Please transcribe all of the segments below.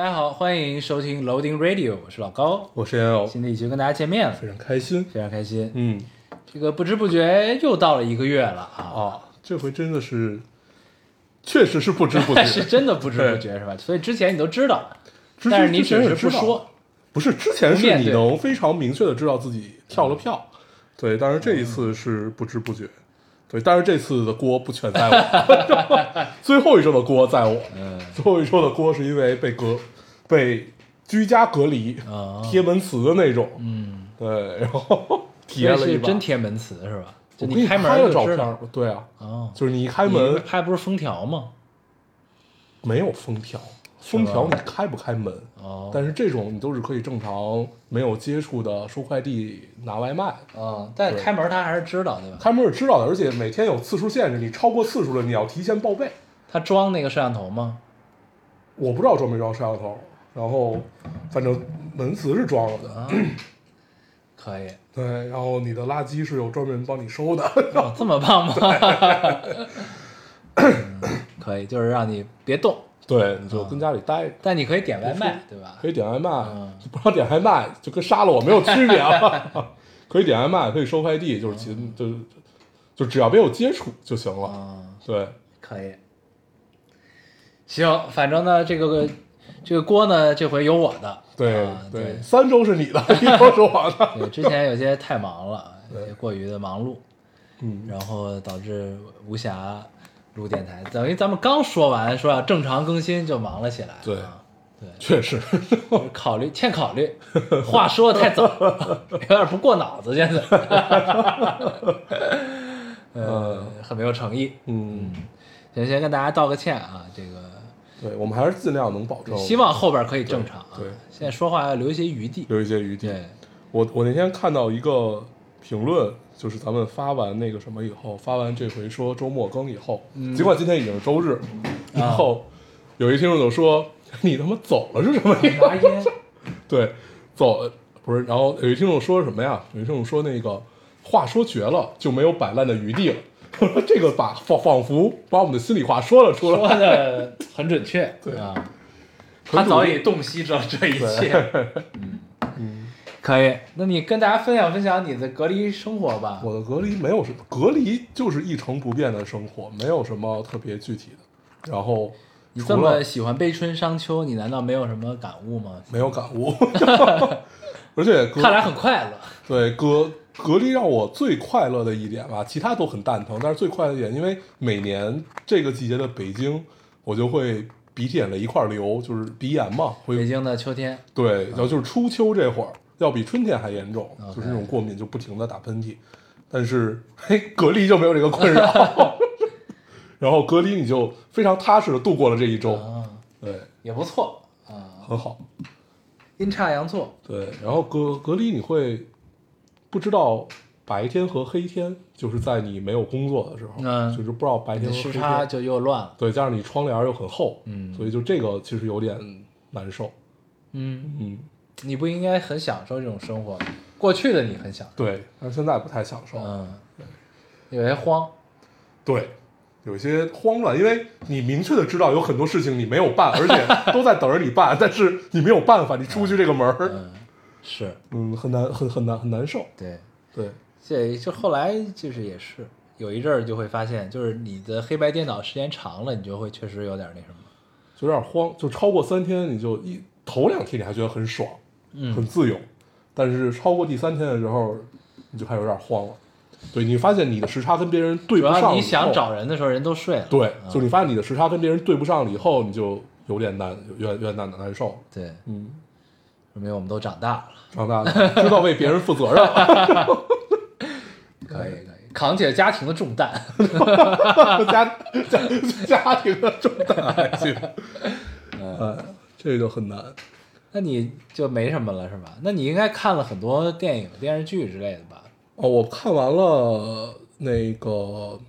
大家好，欢迎收听 Loading Radio，我是老高。我是严友，新的一期跟大家见面了，非常开心。非常开心。嗯。这个不知不觉又到了一个月了啊，哦，这回真的是，确实是不知不觉，是真的不知不觉是吧？所以之前你都知道，之但是你只是不说。不是之前是你能非常明确的知道自己跳了票，对，但是这一次是不知不觉，对，但是这次的锅不全在我，最后一周的锅在我，嗯最后一周的锅是因为被隔被居家隔离啊贴门磁的那种，嗯，对，然后 体验了一把，是真贴门磁是吧？就你你开门拍了照片对啊，哦，就是你一开门拍不是封条吗？没有封条，封条你开不开门？哦，但是这种你都是可以正常没有接触的收快递、拿外卖，啊，但开门他还是知道对吧？开门是知道的，而且每天有次数限制，你超过次数了，你要提前报备。他装那个摄像头吗？我不知道装没装摄像头，然后反正门磁是装了的，啊，可以，对，然后你的垃圾是有专门人帮你收的，哦，这么棒吗？嗯可以，就是让你别动，对，你就跟家里待着，但你可以点外卖，对吧可？以点外卖嗯，不让点外卖就跟杀了我没有区别啊，可以点外卖，可以收快递，就是其就就就只要别有接触就行了，啊，对。可以。行，反正呢，这个这个锅呢，这回有我的。对、啊对，三周是你的，一周是我的。对，之前有些太忙了，有些过于的忙碌，嗯，然后导致无暇录电台。等于咱们刚说完说要正常更新，就忙了起来。对啊对，确实，考虑欠考虑，话说的太早，有点不过脑子，现在。呃，很没有诚意。嗯，先先跟大家道个歉啊，这个对，我们还是尽量能保证，希望后边可以正常啊。对对现在说话要留一些余地。留一些余地。对，我我那天看到一个评论，就是咱们发完那个什么以后，发完这回说周末更以后，嗯尽管今天已经是周日，啊然后有一听众就说：“你他妈走了是什么意思？” 拿烟。对，走不是，然后有一听众说什么呀？有一听众说那个话说绝了，就没有摆烂的余地了。我说 这个把仿仿佛把我们的心里话说了出来说。的很准确，对啊，他早已洞悉着这一切。嗯可以，那你跟大家分享分享你的隔离生活吧。我的隔离没有什么，隔离就是一成不变的生活，没有什么特别具体的。然后你这么喜欢悲春伤秋，你难道没有什么感悟吗？没有感悟，而且隔看来很快乐。对隔隔离让我最快乐的一点吧，其他都很蛋疼，但是最快乐一点，因为每年这个季节的北京，我就会鼻涕眼泪一块流，就是鼻炎嘛，会北京的秋天，对，然后就是初秋这会儿，要比春天还严重就是那种过敏，就不停的打喷嚏。但是嘿，隔离就没有这个困扰，然后隔离你就非常踏实的度过了这一周，啊，对，也不错啊，很好。阴差阳错。对，然后隔隔离你会不知道白天和黑天，就是在你没有工作的时候，嗯就是不知道白天和黑天时差就又乱了。对，加上你窗帘又很厚，嗯所以就这个其实有点难受，嗯，嗯，你不应该很享受这种生活？过去的你很享受，对，但是现在不太享受，嗯，有些慌，对，有些慌乱，因为你明确的知道有很多事情你没有办，而且都在等着你办，但是你没有办法，你出不去这个门儿，嗯，是嗯，很难，很很难，很难受。对。对，这就后来就是也是有一阵儿就会发现，就是你的黑白颠倒时间长了，你就会确实有点那什么。就有点慌，就超过三天，你就一头两天你还觉得很爽，嗯很自由，但是超过第三天的时候，你就开始有点慌了。对你发现你的时差跟别人对不上，要你想，找人的时候，人都睡了。对，嗯就你发现你的时差跟别人对不上了以后，你就有点难，有点有点难难受。对，嗯，说明我们都长大了。长大了，知道为别人负责任了。可以可以，扛起了家庭的重担。家家家庭的重担还行，哎，这个很难。那你就没什么了是吧？那你应该看了很多电影、电视剧之类的吧？哦，我看完了那个《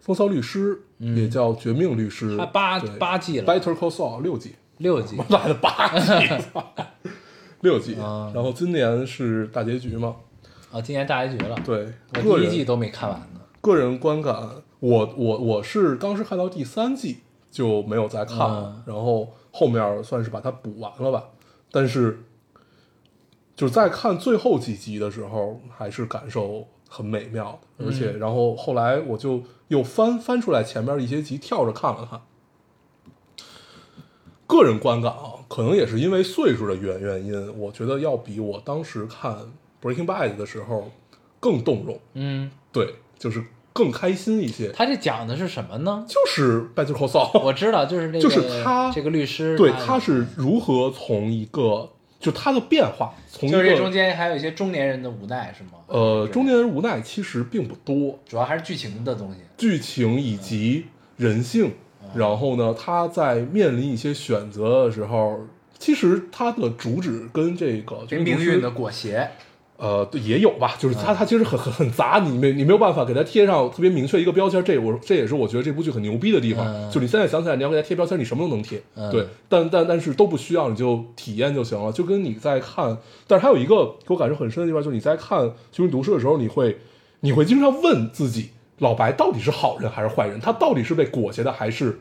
风骚律师》，也叫《绝命律师》，它八八季了，Better Call Saul 六季，六季。来了八季，六季。啊然后今年是大结局嘛？啊，今年大结局了。对，我第一季都没看完呢。个人观感，我我我是当时看到第三季就没有再看了，嗯然后后面算是把它补完了吧。但是就是在看最后几集的时候，还是感受很美妙的，而且然后后来我就又翻翻出来前面一些集跳着看了看。个人观感啊，可能也是因为岁数的原原因，我觉得要比我当时看《Breaking Bad》的时候更动容。嗯，对，就是更开心一些。他这讲的是什么呢？就是 Better Call Saul，我知道，就是这个，就是他这个律师，对，他是如何从一个就他的变化，从一就是这中间还有一些中年人的无奈，是吗？呃中年人无奈其实并不多，主要还是剧情的东西。剧情以及人性，然后呢，他在面临一些选择的时候，其实他的主旨跟这个跟命运的裹挟，呃，对，也有吧，就是它它其实很很很杂，你没你没有办法给它贴上特别明确一个标签，这我这也是我觉得这部剧很牛逼的地方，嗯就你现在想起来你要给它贴标签，你什么都能贴，嗯对，但但但是都不需要，你就体验就行了，就跟你在看，但是还有一个给我感受很深的地方，就是你在看《寻人读书》的时候，你会你会经常问自己，老白到底是好人还是坏人？他到底是被裹挟的还是？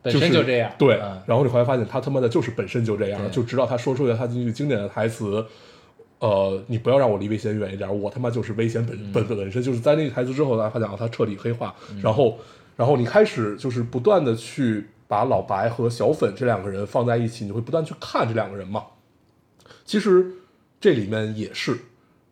本身就这样对，嗯然后你后来发现他他妈的就是本身就这样，就直到他说出了他那句经典的台词，呃，你不要让我离危险远一点，我他妈就是危险本、嗯本本身，就是在那个台词之后，他讲他彻底黑化，然后然后你开始就是不断的去把老白和小粉这两个人放在一起，你会不断去看这两个人嘛。其实这里面也是，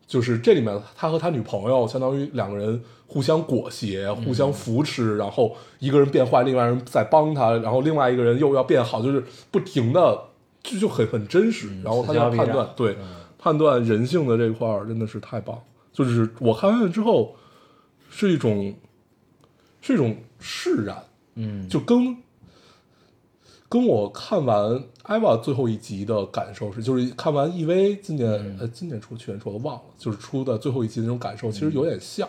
就是这里面他和他女朋友相当于两个人互相裹挟、互相扶持，然后一个人变坏，另外人在帮他，然后另外一个人又要变好，就是不停的就就很很真实。然后他在此消彼长判断对、判断人性的这块儿真的是太棒，就是我看完了之后是一种是一种释然，嗯，就跟跟我看完艾娃最后一集的感受是，就是看完 EV 今年、嗯。呃今年出去年出我忘了，就是出的最后一集那种感受，其实有点像，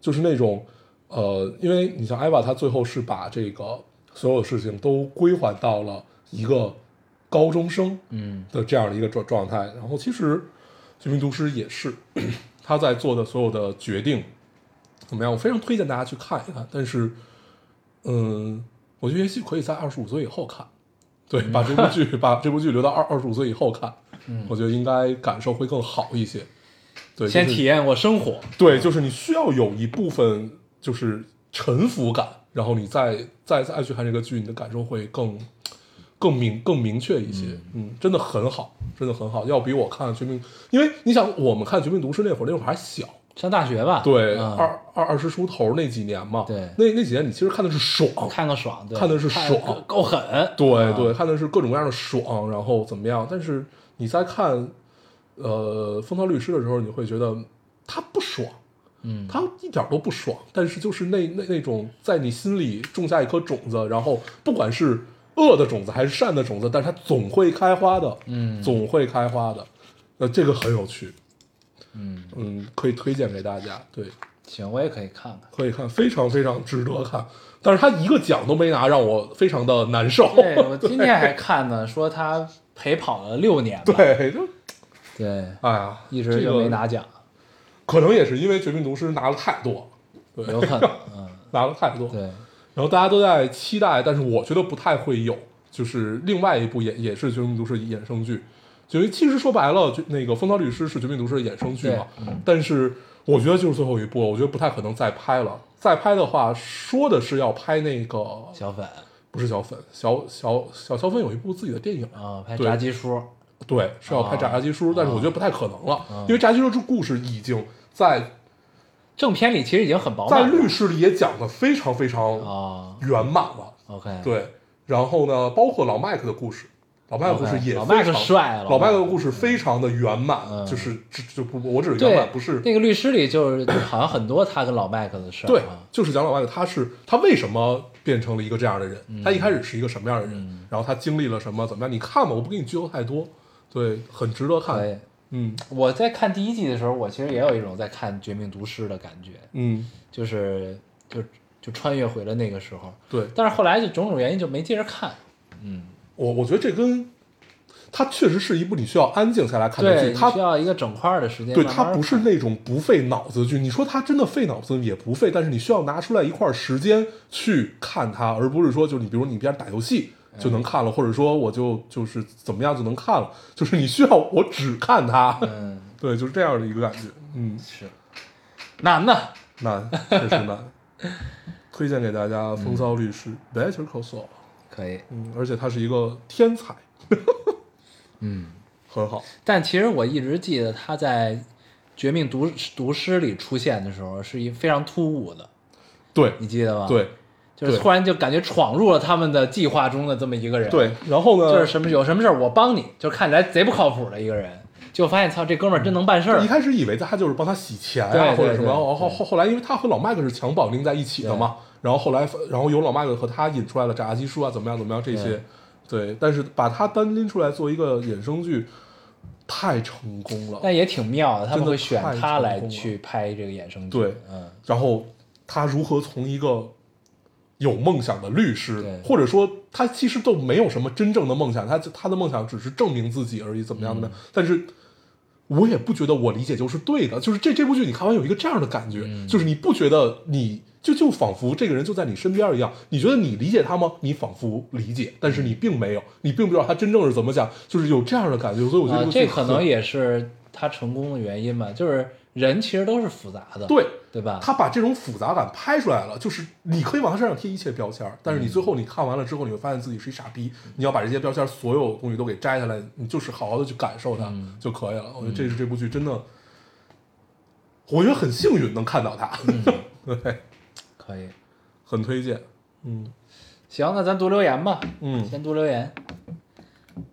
就是那种呃，因为你像艾娃，她最后是把这个所有事情都归还到了一个高中生嗯。的这样的一个状状态，然后其实《绝命毒师》也是 他在做的所有的决定怎么样，我非常推荐大家去看一看，但是嗯，我觉得也许可以在二十五岁以后看，对，把这部剧 把这部剧留到二二十五岁以后看，我觉得应该感受会更好一些。对，就是先体验过生活，对，就是你需要有一部分就是臣服感，然后你再再再去看这个剧，你的感受会更更明更明确一些。嗯，真的很好，真的很好，要比我看《绝命》，因为你想，我们看《绝命毒师》那会儿，那会儿还小，上大学吧？对，嗯二二二十出头那几年嘛，对那那几年你其实看的是爽，看个爽，对看的是爽够够狠，对啊对，看的是各种各样的爽，然后怎么样？但是你在看呃《风骚律师》的时候，你会觉得他不爽，嗯，他一点都不爽，但是就是那那那种在你心里种下一颗种子，然后不管是恶的种子还是善的种子，但是它总会开花的，嗯总会开花的。呃，这个很有趣，嗯，嗯，可以推荐给大家，对，行，我也可以看看。可以看，非常非常值得看。但是他一个奖都没拿，让我非常的难受。对我今天还看呢，说他陪跑了六年吧，对，就对，哎呀，一直就没拿奖，可能也是因为《绝命毒师》拿了太多，对，有可能，嗯，拿了太多。对，然后大家都在期待，但是我觉得不太会有，就是另外一部也也是《绝命毒师》衍生剧。因为其实说白了，就那个《风骚律师》是《绝命毒师》的衍生剧嘛，嗯。但是我觉得就是最后一部，我觉得不太可能再拍了。再拍的话，说的是要拍那个小粉。不是小粉，小小小小粉有一部自己的电影，啊，拍炸鸡叔，对，是要拍《炸鸡叔》但是我觉得不太可能了，啊。因为《炸鸡叔》这故事已经在正片里其实已经很饱在满在律师里也讲的非常非常啊圆满了。，OK，对，然后呢，包括老麦克的故事，老麦克的故事 OK，也老麦克非常帅老麦克的故事非常的圆满，嗯。就是就就不我只是圆对满，不是那个律师里就是好像很多他跟老麦克的事儿对啊，，就是讲老麦克他是他为什么变成了一个这样的人，嗯？他一开始是一个什么样的人，然后他经历了什么怎么样，你看吧，我不给你剧透太多，对，很值得看可以，嗯我在看第一季的时候，我其实也有一种在看《绝命毒师》的感觉，嗯，就是就就穿越回了那个时候。对但是后来就种种原因就没接着看。嗯，我我觉得这跟它确实是一部你需要安静下来看的对，剧，它需要一个整块的时间对它不是那种不费脑子的剧。你说它真的费脑子也不费，但是你需要拿出来一块时间去看它，而不是说就是你比如你边打游戏就能看了，或者说我就就是怎么样就能看了，就是你需要我只看它。嗯，对，就是这样的一个感觉。嗯，是难呐。难，确实难。推荐给大家《风骚律师》Better Call Saul。可以，嗯，而且他是一个天才，嗯，很好。但其实我一直记得他在《绝命毒毒师》里出现的时候是一非常突兀的，对你记得吗？，对就是突然就感觉闯入了他们的计划中的这么一个人。对，，然后呢，就是什么有什么事儿我帮你，就看起来贼不靠谱的一个人，就发现操这哥们儿真能办事儿。一。开始以为他就是帮他洗钱对啊，或者什么，后后后后来，因为他和老麦克是强绑定在一起的嘛，然后后来，然后有老麦克和他引出来了炸鸡叔啊，怎么样怎么样这些，对，但是把他单拎出来做一个衍生剧，太成功了。但也挺妙的，他们会选他来去拍这个衍生剧。对。嗯，然后他如何从一个有梦想的律师，或者说他其实都没有什么真正的梦想，他他的梦想只是证明自己而已，怎么样的？嗯但是。我也不觉得我理解就是对的，就是这这部剧你看完有一个这样的感觉，嗯就是你不觉得你就就仿佛这个人就在你身边一样，你觉得你理解他吗？你仿佛理解，但是你并没有，你并不知道他真正是怎么想，就是有这样的感觉，所以我觉得这可能也是他成功的原因吧，就是人其实都是复杂的，对，对吧？他把这种复杂感拍出来了，就是你可以往他身上贴一切标签，但是你最后你看完了之后，你会发现自己是一傻逼。你要把这些标签所有东西都给摘下来，你就是好好的去感受它嗯就可以了。我觉得这是这部剧真的，我觉得很幸运能看到它，对，可以。很推荐。嗯行，那咱读留言吧，嗯，先读留言，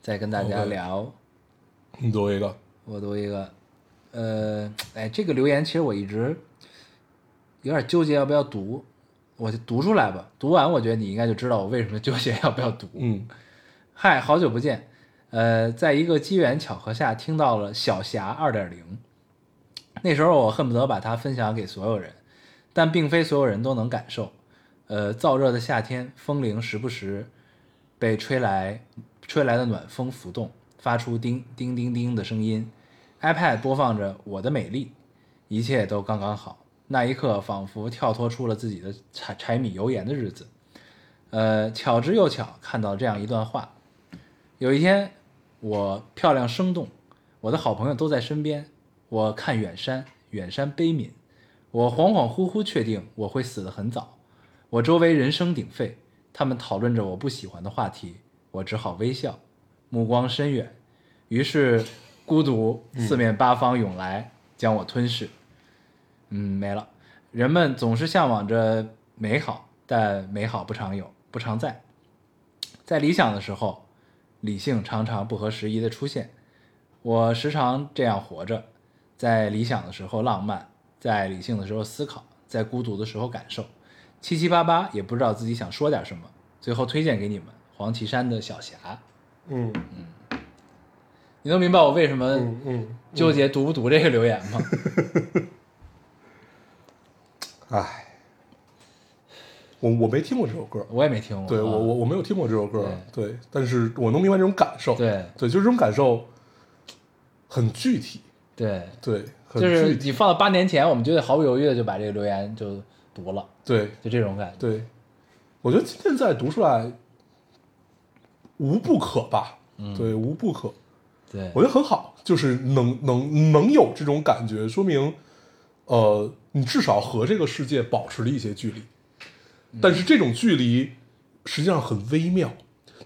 再跟大家聊。你读一个，我读一个，呃，哎，这个留言其实我一直有点纠结要不要读，我就读出来吧。读完，我觉得你应该就知道我为什么纠结要不要读。嗯嗨，好久不见。呃，在一个机缘巧合下听到了小霞二点零，那时候我恨不得把它分享给所有人，但并非所有人都能感受。呃，燥热的夏天，风铃时不时被吹来吹来的暖风浮动，发出叮叮叮叮的声音。iPad 播放着《我的美丽》，一切都刚刚好。那一刻，仿佛跳脱出了自己的柴柴米油盐的日子。呃，巧之又巧，看到这样一段话：有一天，我漂亮生动，我的好朋友都在身边。我看远山，远山悲悯。我恍恍惚惚确定我会死得很早。我周围人声鼎沸，他们讨论着我不喜欢的话题，我只好微笑，目光深远。于是，孤独四面八方涌来，将我吞噬。嗯，没了。人们总是向往着美好，但美好不常有，不常在。在理想的时候，理性常常不合时宜的出现。我时常这样活着，在理想的时候浪漫，在理性的时候思考，在孤独的时候感受，七七八八也不知道自己想说点什么。最后推荐给你们黄绮珊的小霞，嗯嗯你能明白我为什么嗯嗯，纠结读不读这个留言吗？唉，我我没听过这首歌，我也没听过。啊对我我我没有听过这首歌，对，但是我能明白这种感受，对。对，就是这种感受很具体，对，对，就是你放到八年前，我们就得毫不犹豫的就把这个留言就读了，对就这种感觉。对，我觉得今天再读出来无不可吧，嗯。对，无不可，对。我觉得很好，就是能能能有这种感觉，说明呃，你至少和这个世界保持了一些距离，嗯但是这种距离实际上很微妙。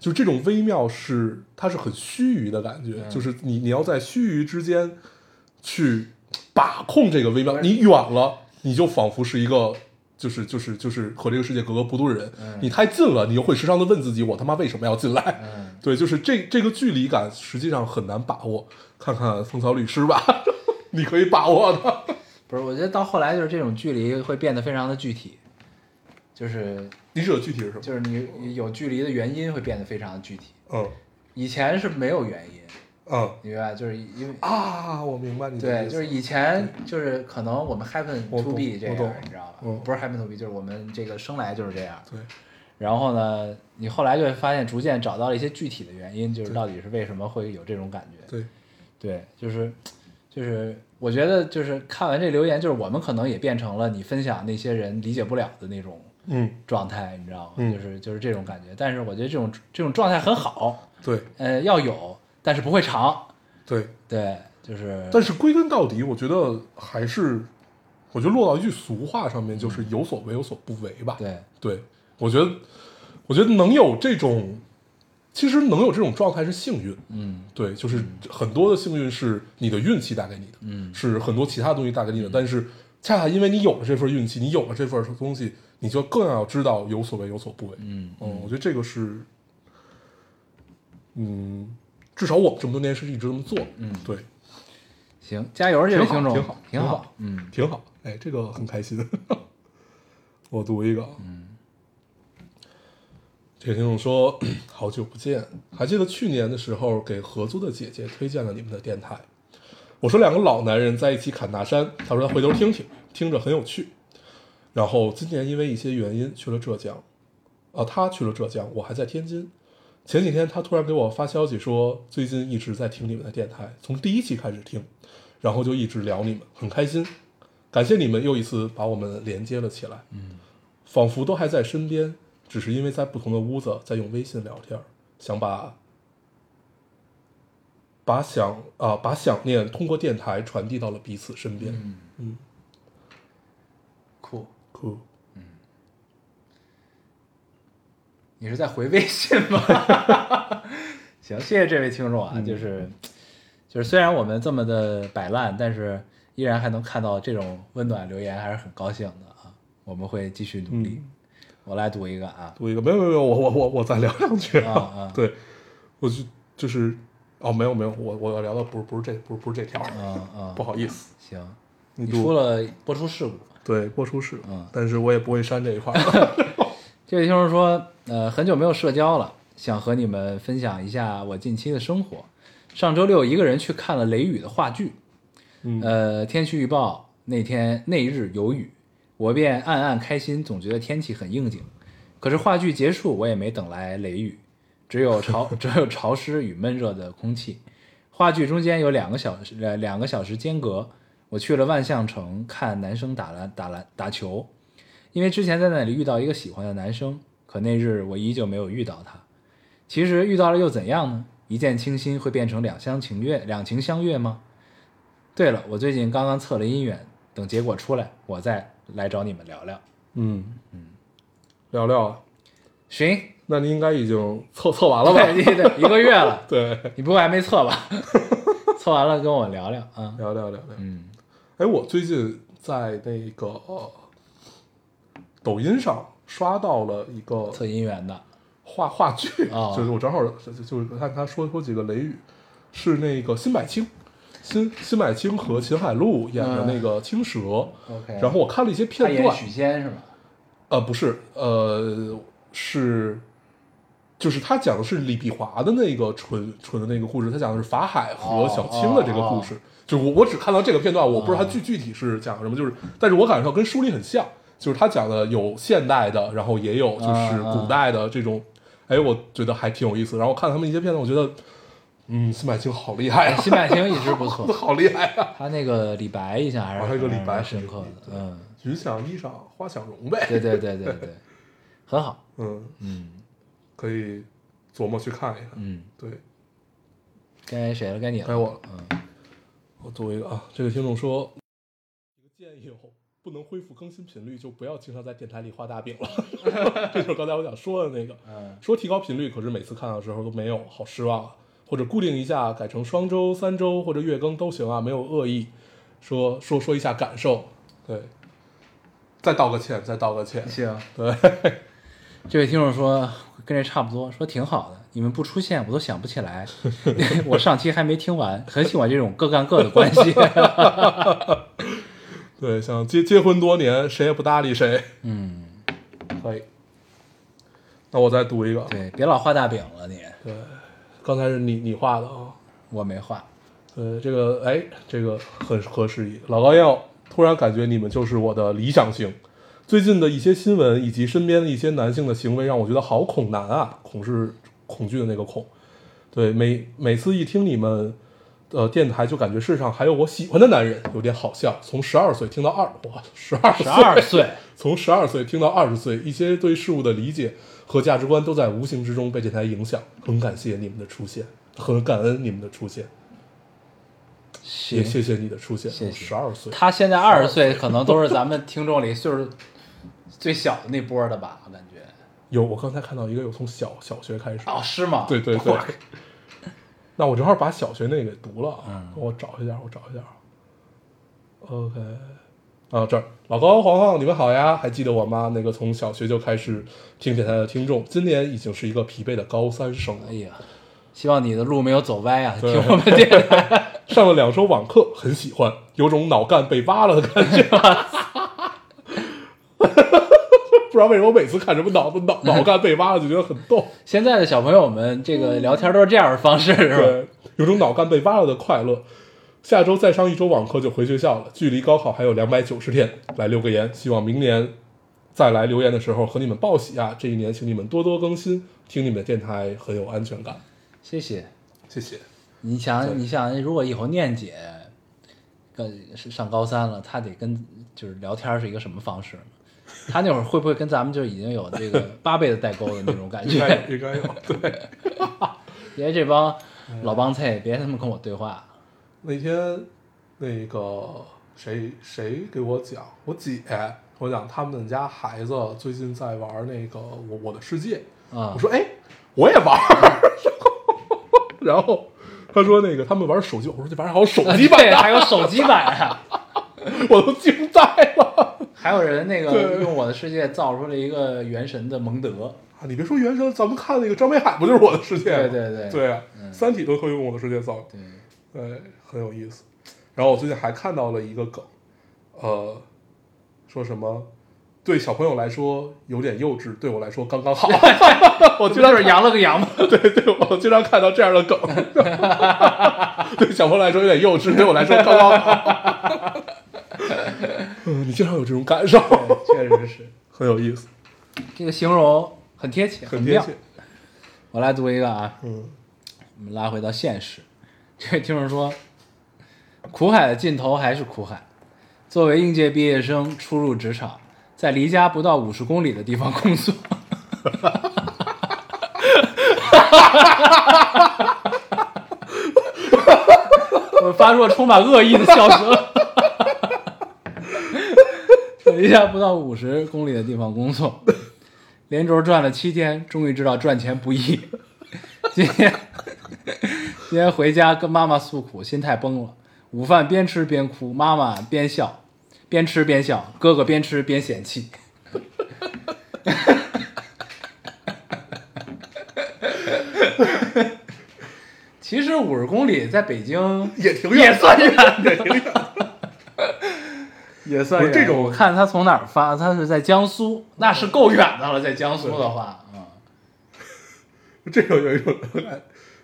就这种微妙是，它是很须臾的感觉，嗯就是你你要在须臾之间去把控这个微妙，你远了，你就仿佛是一个就是就是就是和这个世界格格不入的人，你太近了，你又会时常的问自己，我他妈为什么要进来？嗯对，就是这这个距离感实际上很难把握，看看风骚律师吧，你可以把握的。不是，我觉得到后来就是这种距离会变得非常的具体，就是你指的具体是什么？就是你有距离的原因会变得非常的具体。嗯以前是没有原因，嗯你明白？就是因为啊，我明白你的对，就是以前就是可能我们 happen to be 这样，你知道吧？嗯不是 happen to be，就是我们这个生来就是这样。对，然后呢，你后来就会发现，逐渐找到了一些具体的原因，就是到底是为什么会有这种感觉。对，对，就是就是，我觉得就是看完这留言，就是我们可能也变成了你分享那些人理解不了的那种嗯，状态，你知道吗？嗯就是就是这种感觉。但是我觉得这种这种状态很好，对呃，要有，但是不会长。对。对，就是但是归根到底，我觉得还是，我觉得落到一句俗话上面，就是有所为有所不为吧。对对，我觉得，我觉得能有这种，其实能有这种状态是幸运。嗯对，就是很多的幸运是你的运气带给你的，嗯是很多其他东西带给你的。但是恰恰因为你有了这份运气，你有了这份东西，你就更要知道有所为有所不为。嗯嗯，我觉得这个是，嗯，至少我们这么多年是一直这么做。嗯对，行，加油，这位听众，挺好挺挺好嗯挺好。哎，这个很开心。我读一个，嗯，这个听众说，好久不见，还记得去年的时候给合租的姐姐推荐了你们的电台。我说两个老男人在一起侃大山，他说他回头听听，听着很有趣。然后今年因为一些原因去了浙江，啊，他去了浙江，我还在天津。前几天他突然给我发消息说，最近一直在听你们的电台，从第一期开始听，然后就一直聊你们，很开心。感谢你们又一次把我们连接了起来，嗯仿佛都还在身边，只是因为在不同的屋子在用微信聊天，想把把想啊把想念通过电台传递到了彼此身边。嗯嗯，酷。酷，你是在回微信吗？行，谢谢这位听众啊，嗯就是就是虽然我们这么的摆烂，但是依然还能看到这种温暖留言，还是很高兴的啊。我们会继续努力。嗯我来读一个啊，读一个，没有没有没有，我我我我再聊两句啊。啊 对，我就就是哦，没有没有，我我要聊的不是不是这不是不是这条，嗯嗯，不好意思，行，你读你出了播出事故。对播出事，嗯。但是我也不会删这一块儿。这位听众说，呃，很久没有社交了，想和你们分享一下我近期的生活。上周六一个人去看了雷雨的话剧，嗯。呃，天气预报那天那日有雨，我便暗暗开心，总觉得天气很应景。可是话剧结束，我也没等来雷雨，只有潮 只有潮湿与闷热的空气。话剧中间有两个小时，呃，两个小时间隔，我去了万象城看男生打篮打篮打球，因为之前在那里遇到一个喜欢的男生，可那日我依旧没有遇到他。其实遇到了又怎样呢？一见倾心会变成两厢情愿、两情相悦吗？对了，我最近刚刚测了姻缘，等结果出来，我再来找你们聊聊。嗯嗯，聊聊啊，行，那你应该已经测测完了吧？对对对，一个月了，对，你不会还没测吧？测完了跟我聊聊啊。聊聊聊聊。嗯哎，我最近在那个、呃抖音上刷到了一个测姻缘的，话话剧，哦就是我正好就就是看他说说几个雷雨，是那个辛柏青，辛辛柏青和秦海璐演的那个青蛇。OK 然后我看了一些片段，许仙是吧？呃，不是，呃，是，就是他讲的是李碧华的那个纯纯的那个故事，他讲的是法海和小青的这个故事。就我我只看到这个片段，我不知道他具具体是讲什么，就是，但是我感受到跟书里很像，就是他讲的有现代的，然后也有就是古代的这种，哎，我觉得还挺有意思。然后看他们一些片段，我觉得，嗯，辛柏青好厉害啊，辛柏青一直不错，好厉害啊！他那个李白印象还是哦他那个李白蛮深刻的。嗯，云想衣裳花想容呗，对对对对对，很好。嗯，嗯可以琢磨去看一看。嗯，对，该谁了？该你了。该我了。嗯，我读一个啊，这个听众说，一个建议哦，不能恢复更新频率，就不要经常在电台里画大饼了。这就是刚才我想说的那个，嗯说提高频率，可是每次看的时候都没有，好失望啊。或者固定一下，改成双周、三周或者月更都行啊，没有恶意。说说说一下感受，对，再道个歉，再道个歉，行。对，这位听众说跟这差不多，说挺好的，你们不出现我都想不起来。我上期还没听完，很喜欢这种各干各的关系。对，像结结婚多年，谁也不搭理谁，嗯，可以。那我再读一个，对，别老画大饼了你。对，刚才是你你画的啊，我没画。呃，这个哎，这个很合时宜。老高要突然感觉你们就是我的理想型。最近的一些新闻以及身边的一些男性的行为，让我觉得好恐男啊！恐是恐惧的那个恐。对，每每次一听你们的电台，就感觉世上还有我喜欢的男人，有点好笑。从十二岁听到二，哇，十二十二岁，从十二岁听到二十岁，一些对事物的理解和价值观都在无形之中被电台影响。很感谢你们的出现，很感恩你们的出现，也，谢谢你的出现。谢谢十二岁，他现在二十岁，可能都是咱们听众里岁数最小的那波的吧？我感觉。有我刚才看到一个有从小小学开始，哦，是吗？对对对。那我正好把小学那个给读了啊，嗯我找一下，我找一下。OK，啊，这儿老高、黄黄，你们好呀，还记得我吗？那个从小学就开始听电台的听众，今年已经是一个疲惫的高三生了哎。呀，希望你的路没有走歪啊！听我们电台，上了两周网课，很喜欢，有种脑干被挖了的感觉。不知道为什么我每次看什么脑子脑脑干被挖了就觉得很逗，现在的小朋友们这个聊天都是这样的方式，是吧？对，有种脑干被挖了的快乐。下周再上一周网课就回学校了，距离高考还有两百九十天，来留个言，希望明年再来留言的时候和你们报喜啊！这一年请你们多多更新，听你们的电台很有安全感，谢谢。谢谢。你想，你想，如果以后念姐跟是上高三了，她得跟就是聊天是一个什么方式呢？她那会儿会不会跟咱们就已经有这个 八倍的代沟的那种感应该有，觉？应该有，对。因为这帮老帮菜，别他妈跟我对话。那天那个谁谁给我讲，我姐我讲他们家孩子最近在玩那个我我的世界，啊我说哎，我也玩儿，然后他说那个他们玩手机，我说这玩意儿还有手机版对，的，还有手机版啊！我都惊呆了。还有人那个用我的世界造出了一个原神的蒙德，啊，你别说原神，咱们看那个张北海不就是我的世界吗？对对对对啊，三体都可以用我的世界造，对，对，很有意思。然后我最近还看到了一个梗，呃，说什么对小朋友来说有点幼稚，对我来说刚刚好。我这经常是扬了个扬嘛？对对，我经常看到这样的梗，对小朋友来说有点幼稚，对我来说刚刚好。嗯，你经常有这种感受，确实是，很有意思，这个形容很贴切，很贴切。我来读一个啊，嗯，我们拉回到现实。这位听众说，苦海的尽头还是苦海。作为应届毕业生初入职场，在离家不到五十公里的地方工作。我发出了充满恶意的笑声。在离家不到五十公里的地方工作，连轴转了七天，终于知道赚钱不易。今天今天回家跟妈妈诉苦，心态崩了。午饭边吃边哭，妈妈边笑，边吃边笑，哥哥边吃边嫌弃。其实五十公里在北京 也挺远，也算远，也挺远。也算远这种我看他从哪儿发，他是在江苏，那是够远的了。在江苏的话，嗯，这种有一种，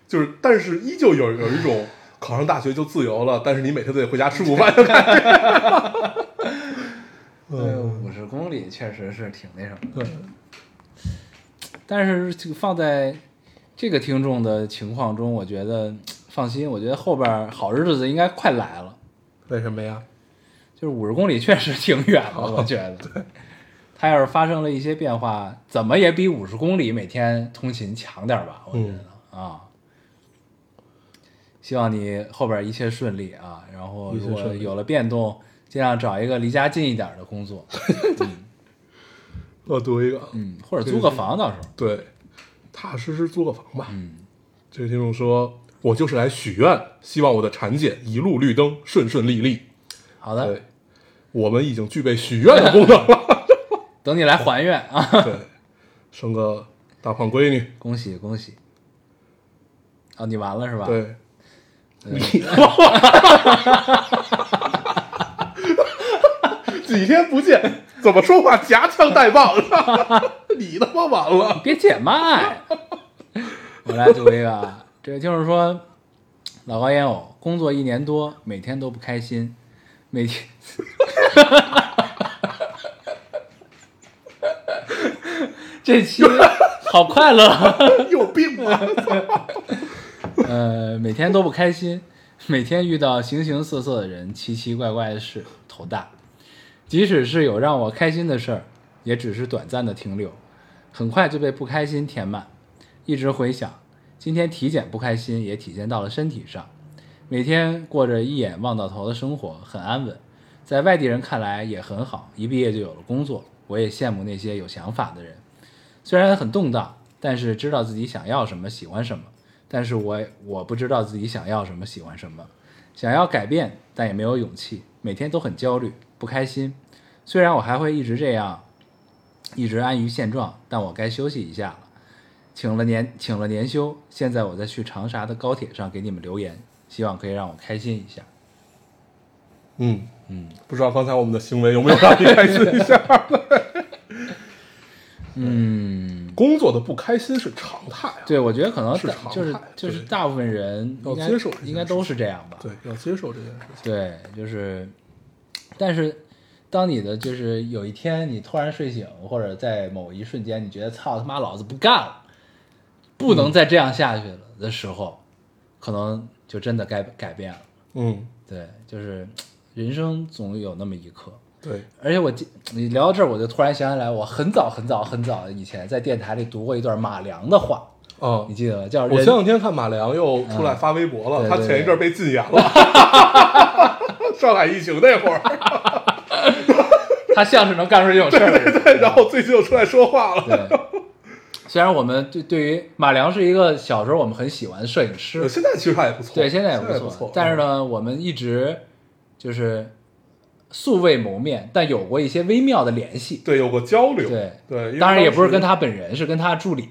就是，但是依旧有有一种考上大学就自由了，但是你每天都得回家吃午饭的感觉。对，嗯，五十公里确实是挺那什么的。对，但是这个放在这个听众的情况中，我觉得放心，我觉得后边好日子应该快来了。为什么呀？就是五十公里确实挺远的，我觉得。对他要是发生了一些变化，怎么也比五十公里每天通勤强点儿吧？我觉得、啊。希望你后边一切顺利啊！然后如果有了变动，尽量找一个离家近一点的工作，我读一个，嗯，或者租个房，到时候。对，踏踏实实租个房吧。嗯，这位听众说，我就是来许愿，希望我的产检一路绿灯，顺顺利利。好的，对，我们已经具备许愿的功能了。等你来还愿啊！对，生个大胖闺女。恭喜恭喜！哦，你完了是吧？，对，你 几天不见，怎么说话夹枪带棒？你他妈完了！别解麦。我来读一个啊，这位听众说，老高烟偶，工作一年多，每天都不开心，每天。这期好快乐，有病吧？呃，每天都不开心，每天遇到形形色色的人，奇奇怪怪的事，头大。即使是有让我开心的事儿，也只是短暂的停留，很快就被不开心填满。一直回想，今天体检不开心，也体现到了身体上。每天过着一眼望到头的生活，很安稳，在外地人看来也很好。一毕业就有了工作，我也羡慕那些有想法的人。虽然很动荡，但是知道自己想要什么，喜欢什么。但是我我不知道自己想要什么，喜欢什么，想要改变，但也没有勇气，每天都很焦虑，不开心。虽然我还会一直这样，一直安于现状，但我该休息一下了。请了年请了年休，现在我在去长沙的高铁上给你们留言，希望可以让我开心一下。嗯嗯，不知道刚才我们的行为有没有让你开心一下？嗯，工作的不开心是常态啊。对，我觉得可能大是常就是就是大部分人要接受应该都是这样吧。对，要接受这件事情。对，就是，但是当你的就是有一天你突然睡醒，或者在某一瞬间你觉得操他妈老子不干了，不能再这样下去了的时候，可能就真的该改变了。嗯，对，就是人生总有那么一刻。对，而且我记你聊到这儿，我就突然想起来，我很早很早很早以前在电台里读过一段马良的话，哦。你，记得吗？叫我前两天看马良又出来发微博了，嗯对对。他前一阵儿被禁言了，上海疫情那会儿，他像是能干出这种事儿的人。对，然后最近又出来说话了。对，虽然我们对对于马良是一个小时候我们很喜欢的摄影师。呃，现在其实他也不错，对，现在也不不错，但是，呢，我们一直就是素未谋面，但有过一些微妙的联系。对，有过交流，对对，当然也不是跟他本人，是跟他助理。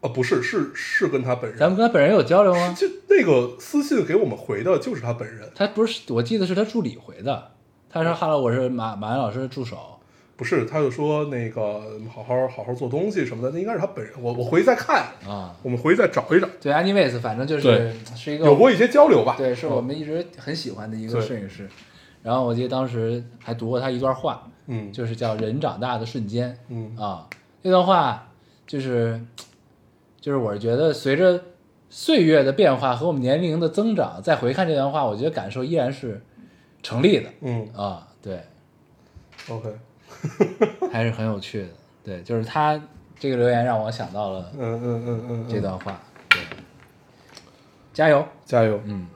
啊，不是，是是跟他本人，咱们跟他本人有交流吗？就那个私信给我们回的就是他本人，他不是，我记得是他助理回的。他说：“Hello，我是马马岩老师的助手。不是，他就说那个好好好好做东西什么的，那应该是他本人。我我回去再看，”啊，我们回去再找一找，对，anyways，反正就是是一个有过一些交流吧？对，是我嗯们一直很喜欢的一个摄影师。然后我记得当时还读过他一段话，嗯，就是叫“人长大的瞬间”。嗯啊，那段话就是，就是我是觉得随着岁月的变化和我们年龄的增长，再回看这段话，我觉得感受依然是成立的嗯啊。对，，OK，还是很有趣的。对，就是他这个留言让我想到了嗯嗯嗯嗯，这段话。对，加油！加油！嗯，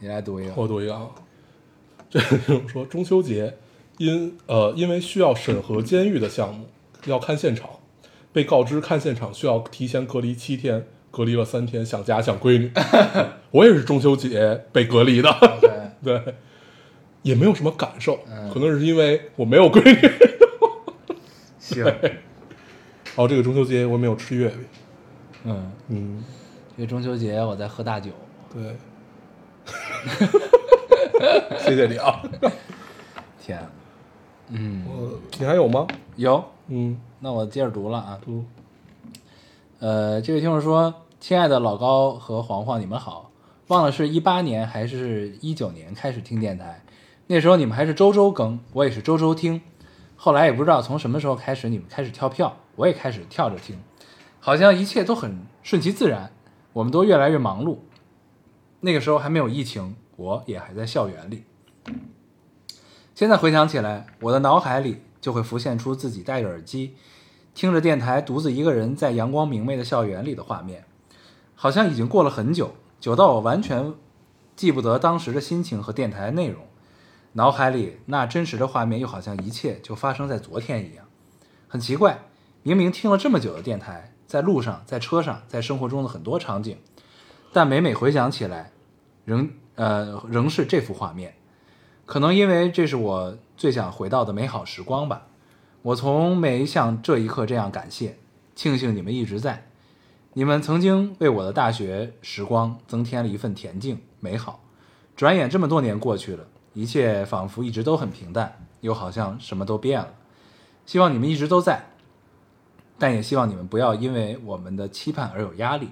你来读一个。我读一个啊，这个说中秋节因呃因为需要审核监狱的项目要看现场，被告知看现场需要提前隔离七天，隔离了三天，想家想闺女。我也是中秋节被隔离的 对，也没有什么感受，嗯可能是因为我没有闺女。行，然后这个中秋节我没有吃月饼，嗯，嗯，这中秋节我在喝大酒。对，谢谢你啊，天，嗯，我你还有吗？有，嗯，那我接着读了啊。读，呃，这位听众说：“亲爱的老高和黄黄，你们好。忘了是一八年还是一九年开始听电台，那时候你们还是周周更，我也是周周听。后来也不知道从什么时候开始，你们开始跳票，我也开始跳着听，好像一切都很顺其自然，我们都越来越忙碌。那个时候还没有疫情，我也还在校园里。现在回想起来，我的脑海里就会浮现出自己戴着耳机，听着电台，独自一个人在阳光明媚的校园里的画面，好像已经过了很久，久到我完全记不得当时的心情和电台内容。脑海里那真实的画面，又好像一切就发生在昨天一样。很奇怪，明明听了这么久的电台，在路上、在车上、在生活中的很多场景，但每每回想起来，仍呃仍是这幅画面。可能因为这是我最想回到的美好时光吧。我从没像这一刻这样感谢，庆幸你们一直在。你们曾经为我的大学时光增添了一份恬静美好。转眼这么多年过去了，一切仿佛一直都很平淡，又好像什么都变了。希望你们一直都在，但也希望你们不要因为我们的期盼而有压力。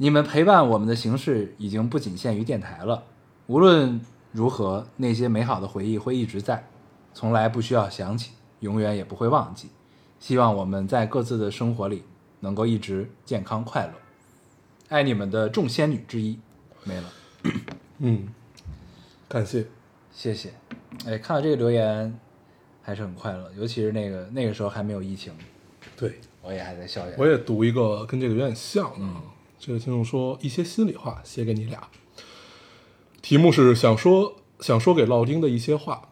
你们陪伴我们的形式已经不仅限于电台了。无论如何，那些美好的回忆会一直在，从来不需要想起，永远也不会忘记。希望我们在各自的生活里能够一直健康快乐。爱你们的众仙女之一，没了，嗯，感谢。谢谢。哎，看到这个留言还是很快乐，尤其是那个那个时候还没有疫情，对，我也还在校园。我也读一个跟这个有点像的啊。这个听众说一些心里话写给你俩，题目是想说想说给老丁的一些话。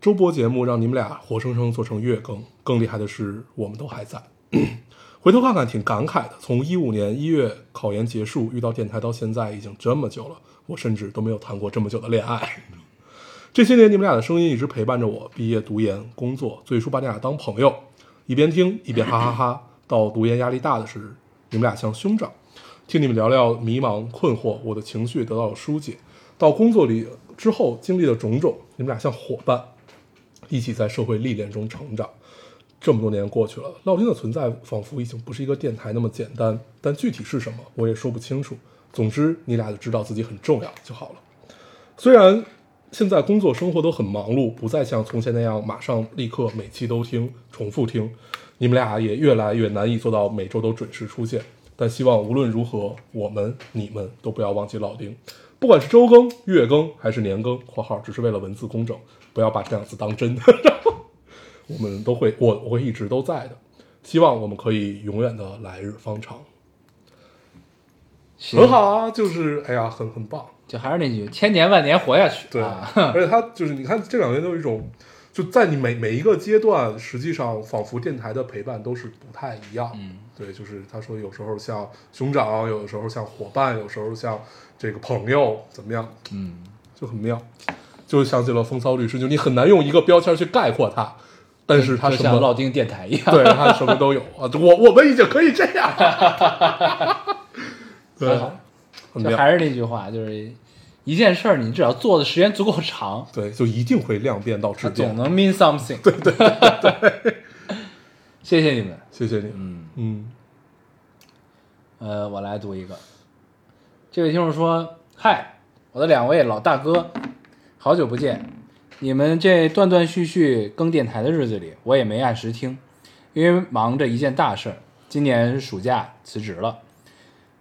周播节目让你们俩活生生做成月更，更厉害的是我们都还在。回头看看挺感慨的，从一五年一月考研结束遇到电台到现在已经这么久了，我甚至都没有谈过这么久的恋爱。这些年你们俩的声音一直陪伴着我，毕业、读研、工作，最初把你俩当朋友，一边听一边哈哈哈。到读研压力大的时，你们俩像兄长，听你们聊聊迷茫、困惑，我的情绪得到了疏解。到工作里之后经历的种种，你们俩像伙伴，一起在社会历练中成长。这么多年过去了，烙丁的存在仿佛已经不是一个电台那么简单，但具体是什么我也说不清楚。总之，你俩就知道自己很重要就好了。虽然现在工作生活都很忙碌，不再像从前那样马上立刻每期都听、重复听，你们俩也越来越难以做到每周都准时出现。但希望无论如何，我们、你们都不要忘记老丁，不管是周更、月更还是年更（括号只是为了文字工整，不要把这两个字当真），我们都会，我我会一直都在的。希望我们可以永远的来日方长。行很，好啊，就是哎呀，很很棒。就还是那句，千年万年活下去。对，啊、而且他就是你看这两年都有一种，就在你每每一个阶段，实际上仿佛电台的陪伴都是不太一样。嗯，对，就是他说有时候像兄长，有的时候像伙伴，有时候像这个朋友，怎么样，嗯，就很妙。就想起了风骚律师，就你很难用一个标签去概括他，但是他就什么像烙丁电台一样。对他什么都有啊！我我们已经可以这样，对很妙。就还是那句话，就是一件事儿，你只要做的时间足够长，对，就一定会量变到质变。总能 mean something。对对对谢谢你们。谢谢你，嗯，嗯呃，我来读一个。这位听众说：“嗨，我的两位老大哥，好久不见。你们这断断续续更电台的日子里，我也没按时听，因为忙着一件大事儿。今年暑假辞职了，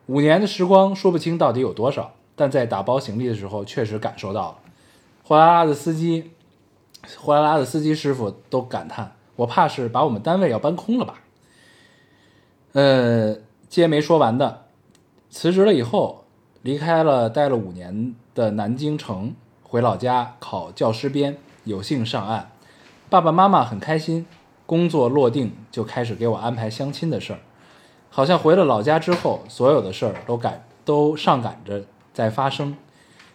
五年的时光说不清到底有多少，但在打包行李的时候，确实感受到了。货拉拉的司机，货拉拉的司机师傅都感叹：我怕是把我们单位要搬空了吧？呃，接没说完的，辞职了以后，离开了待了五年的南京城，回老家考教师编，有幸上岸，爸爸妈妈很开心，工作落定就开始给我安排相亲的事儿，好像回了老家之后，所有的事儿都赶都上赶着在发生，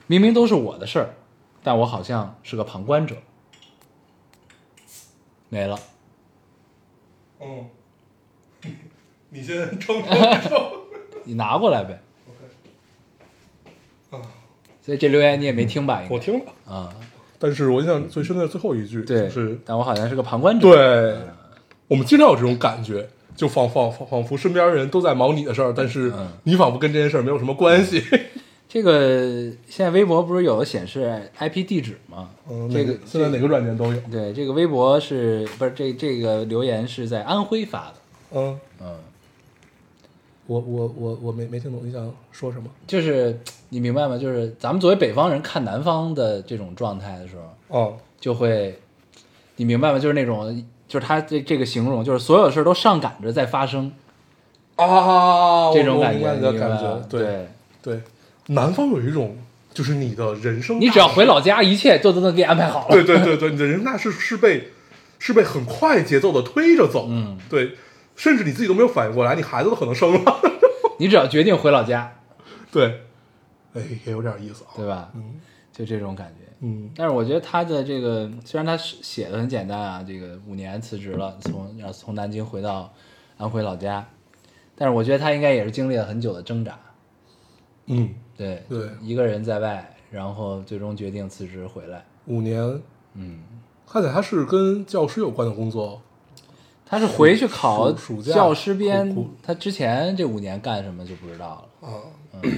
明明都是我的事儿，但我好像是个旁观者。没了，嗯，你先撑撑撑。你拿过来呗。OK 啊，所以这留言你也没听吧？应该。我听了，啊，但是我印象最深的最后一句，对，就是。但我好像是个旁观者。对，我们经常有这种感觉，就仿仿仿仿佛身边人都在忙你的事儿，但是嗯。你仿佛跟这件事儿没有什么关系。这个现在微博不是有显示 IP 地址吗？嗯，这个现在哪个软件都有。对，这个微博是不是这这个留言是在安徽发的？嗯，嗯，我我我我没没听懂你想说什么。就是你明白吗？就是咱们作为北方人看南方的这种状态的时候，哦，就会，你明白吗？就是那种，就是他这这个形容，就是所有事儿都上赶着在发生，啊，这种感觉，对对，南方有一种就是你的人生，你只要回老家，一切就都能给你安排好了。对对对对，你的人生那是是被是被很快节奏的推着走，嗯，对，甚至你自己都没有反应过来，你孩子都可能生了，你只要决定回老家，对，哎，也有点意思啊，对吧？嗯。就这种感觉。嗯。但是我觉得他的这个虽然他是写的很简单啊，这个五年辞职了，从要从南京回到安徽老家，但是我觉得他应该也是经历了很久的挣扎，嗯，对对。一个人在外，然后最终决定辞职回来。五年，嗯，看起来他是跟教师有关的工作，他是回去考暑暑假教师编他之前这五年干什么就不知道了。啊，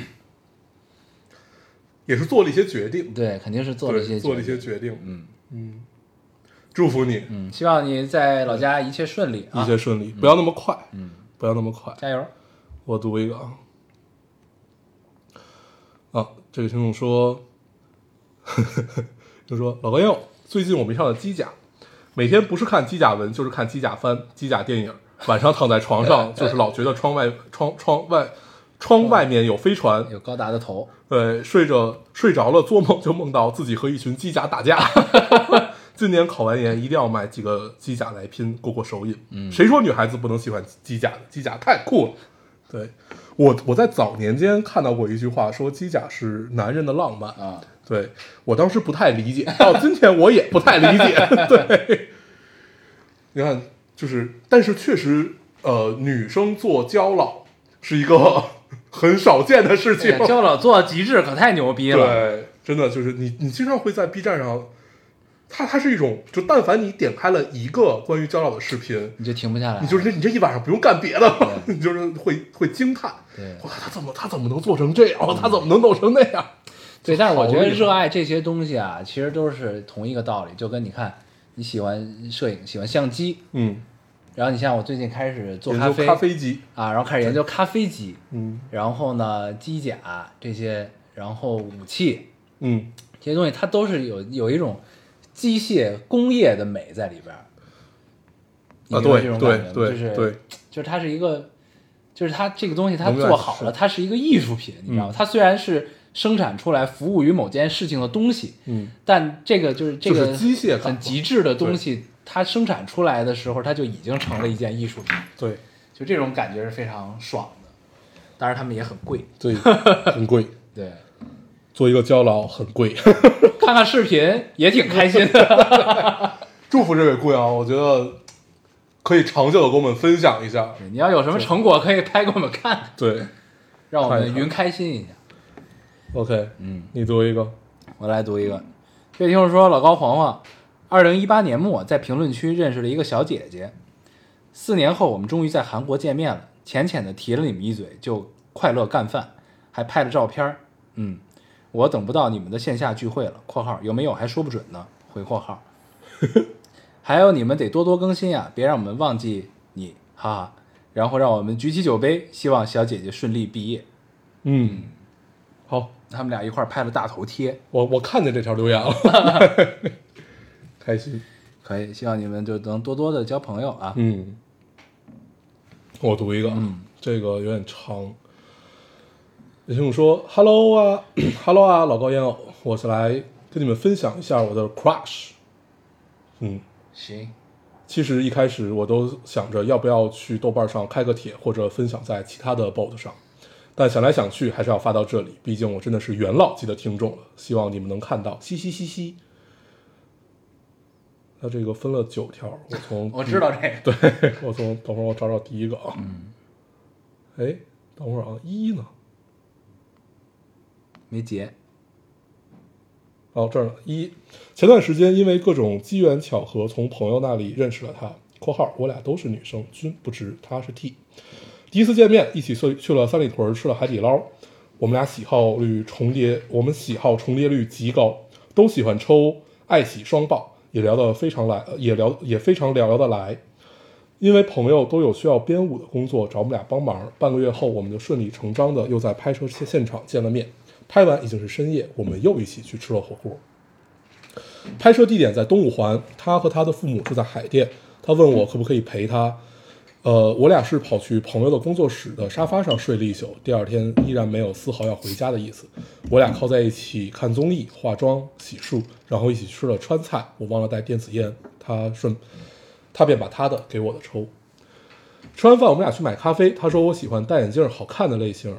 也是做了一些决定，对，肯定是做了一些做了一些决定，嗯。嗯，祝福你。嗯，希望你在老家一切顺利啊。一，切顺利，不要那么快，嗯，不要那么快。加油。我读一个啊，啊，这个听众说，呵 呵就说老高友，最近我迷上了机甲，每天不是看机甲文就是看机甲番、机甲电影，晚上躺在床上就是老觉得窗外窗窗外窗外面有飞船，有高达的头，对，睡着睡着了，做梦就梦到自己和一群机甲打架。今年考完研一定要买几个机甲来拼，过过手瘾。嗯，谁说女孩子不能喜欢机甲的？机甲太酷了。对我，我在早年间看到过一句话，说机甲是男人的浪漫。啊，对我当时不太理解，到今天我也不太理解。对，你看，就是，但是确实，呃，女生做胶老是一个很少见的事情。教老做到极致可太牛逼了。对，真的就是你，你经常会在 B 站上，它它是一种，就但凡你点开了一个关于焦老的视频，你就停不下来。你就是你这一晚上不用干别的，你就是会会惊叹，对。哇，他怎么他怎么能做成这样？他怎么能弄成那样？对，但是我觉得热爱这些东西啊，其实都是同一个道理，就跟你看，你喜欢摄影，喜欢相机，嗯，然后你像我最近开始做咖啡咖啡机，啊，然后开始研究咖啡机，嗯。然后呢机甲这些，然后武器嗯，这些东西，它都是有有一种机械工业的美在里边儿。啊，对对这种感觉就是对，就是它是一个，就是它这个东西它做好了，它是一个艺术品，你知道吗？嗯。它虽然是生产出来服务于某件事情的东西，嗯，但这个就是这个机械很极致的东西，它生产出来的时候，它就已经成了一件艺术品，对。就这种感觉是非常爽的。当然，他们也很贵，对，很贵，对，做一个胶老很贵。看看视频也挺开心的。祝福这位姑娘，我觉得可以长久的跟我们分享一下。你要有什么成果，可以拍给我们看，对让我们云开心一下。，OK，嗯，你读一个，我来读一个。这听众说，老高黄黄，二零一八年末在评论区认识了一个小姐姐，四年后我们终于在韩国见面了，浅浅的提了你们一嘴，就快乐干饭，还拍了照片儿。嗯，我等不到你们的线下聚会了（括号有没有还说不准呢）回括号。还有你们得多多更新呀，别让我们忘记你，哈哈。然后让我们举起酒杯，希望小姐姐顺利毕业。嗯，好，他们俩一块拍了大头贴，我我看见这条留言了，开心。可以，希望你们就能多多的交朋友啊。嗯，我读一个，嗯，这个有点长。有听众说：“Hello 啊，Hello 啊，老高烟偶，我是来跟你们分享一下我的 crush。”嗯，行，其实一开始我都想着要不要去豆瓣上开个帖，或者分享在其他的 bot 上，但想来想去还是要发到这里，毕竟我真的是元老级的听众了，希望你们能看到，嘻嘻嘻嘻。它这个分了九条，我从 我知道这个。对 我从等会儿我找找第一个啊，嗯，哎，等会儿啊，一呢？没结，哦，这儿呢。一，前段时间因为各种机缘巧合，从朋友那里认识了他（括号我俩都是女生，均不知他是 T）。第一次见面，一起去去了三里屯吃了海底捞。我们俩喜好率重叠，我们喜好重叠率极高，都喜欢抽爱喜双爆，也聊得非常来，也聊也非常聊得来。因为朋友都有需要编舞的工作，找我们俩帮忙。半个月后，我们就顺理成章的又在拍摄现现场见了面。拍完已经是深夜，我们又一起去吃了火锅。拍摄地点在东五环，他和他的父母住在海淀。他问我可不可以陪他，呃，我俩是跑去朋友的工作室的沙发上睡了一宿，第二天依然没有丝毫要回家的意思。我俩靠在一起看综艺、化妆、洗漱，然后一起吃了川菜。我忘了带电子烟，他顺，他便把他的给我的抽。吃完饭，我们俩去买咖啡。他说我喜欢戴眼镜好看的类型。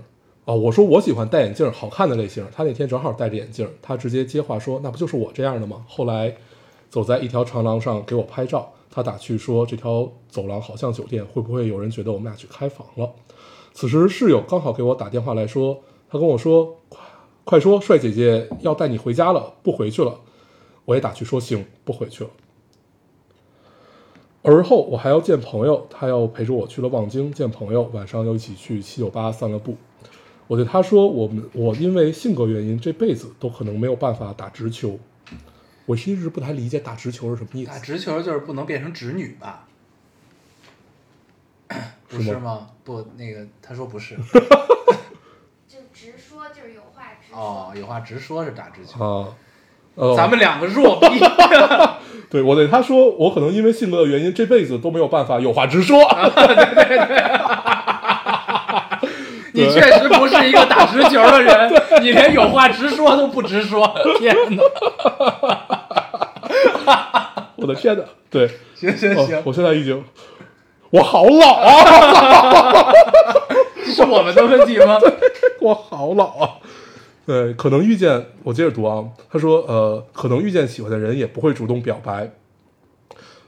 啊，我说我喜欢戴眼镜好看的类型。他那天正好戴着眼镜，他直接接话说：“那不就是我这样的吗？”后来走在一条长廊上给我拍照，他打趣说：“这条走廊好像酒店，会不会有人觉得我们俩去开房了？”此时室友刚好给我打电话来说，他跟我说：“快快说，帅姐姐要带你回家了，不回去了。”我也打趣说：“行，不回去了。”而后我还要见朋友，他要陪着我去了望京见朋友，晚上又一起去七九八散了步。我对他说：“我们我因为性格原因，这辈子都可能没有办法打直球。”我是一直不太理解打直球是什么意思打。直球就是不能变成直女吧？不是吗？不，那个他说不是。就直说，就是有话直说。哦，有话直说是打直球。啊，呃，咱们两个弱逼，对我对他说，我可能因为性格的原因，这辈子都没有办法有话直说。你确实不是一个打直球的人，你连有话直说都不直说。天哪！我的天哪！对，行行哦行，我现在已经，我好老啊，这是我们的问题吗？我好老啊。对，可能遇见，我接着读啊。他说，呃，可能遇见喜欢的人也不会主动表白。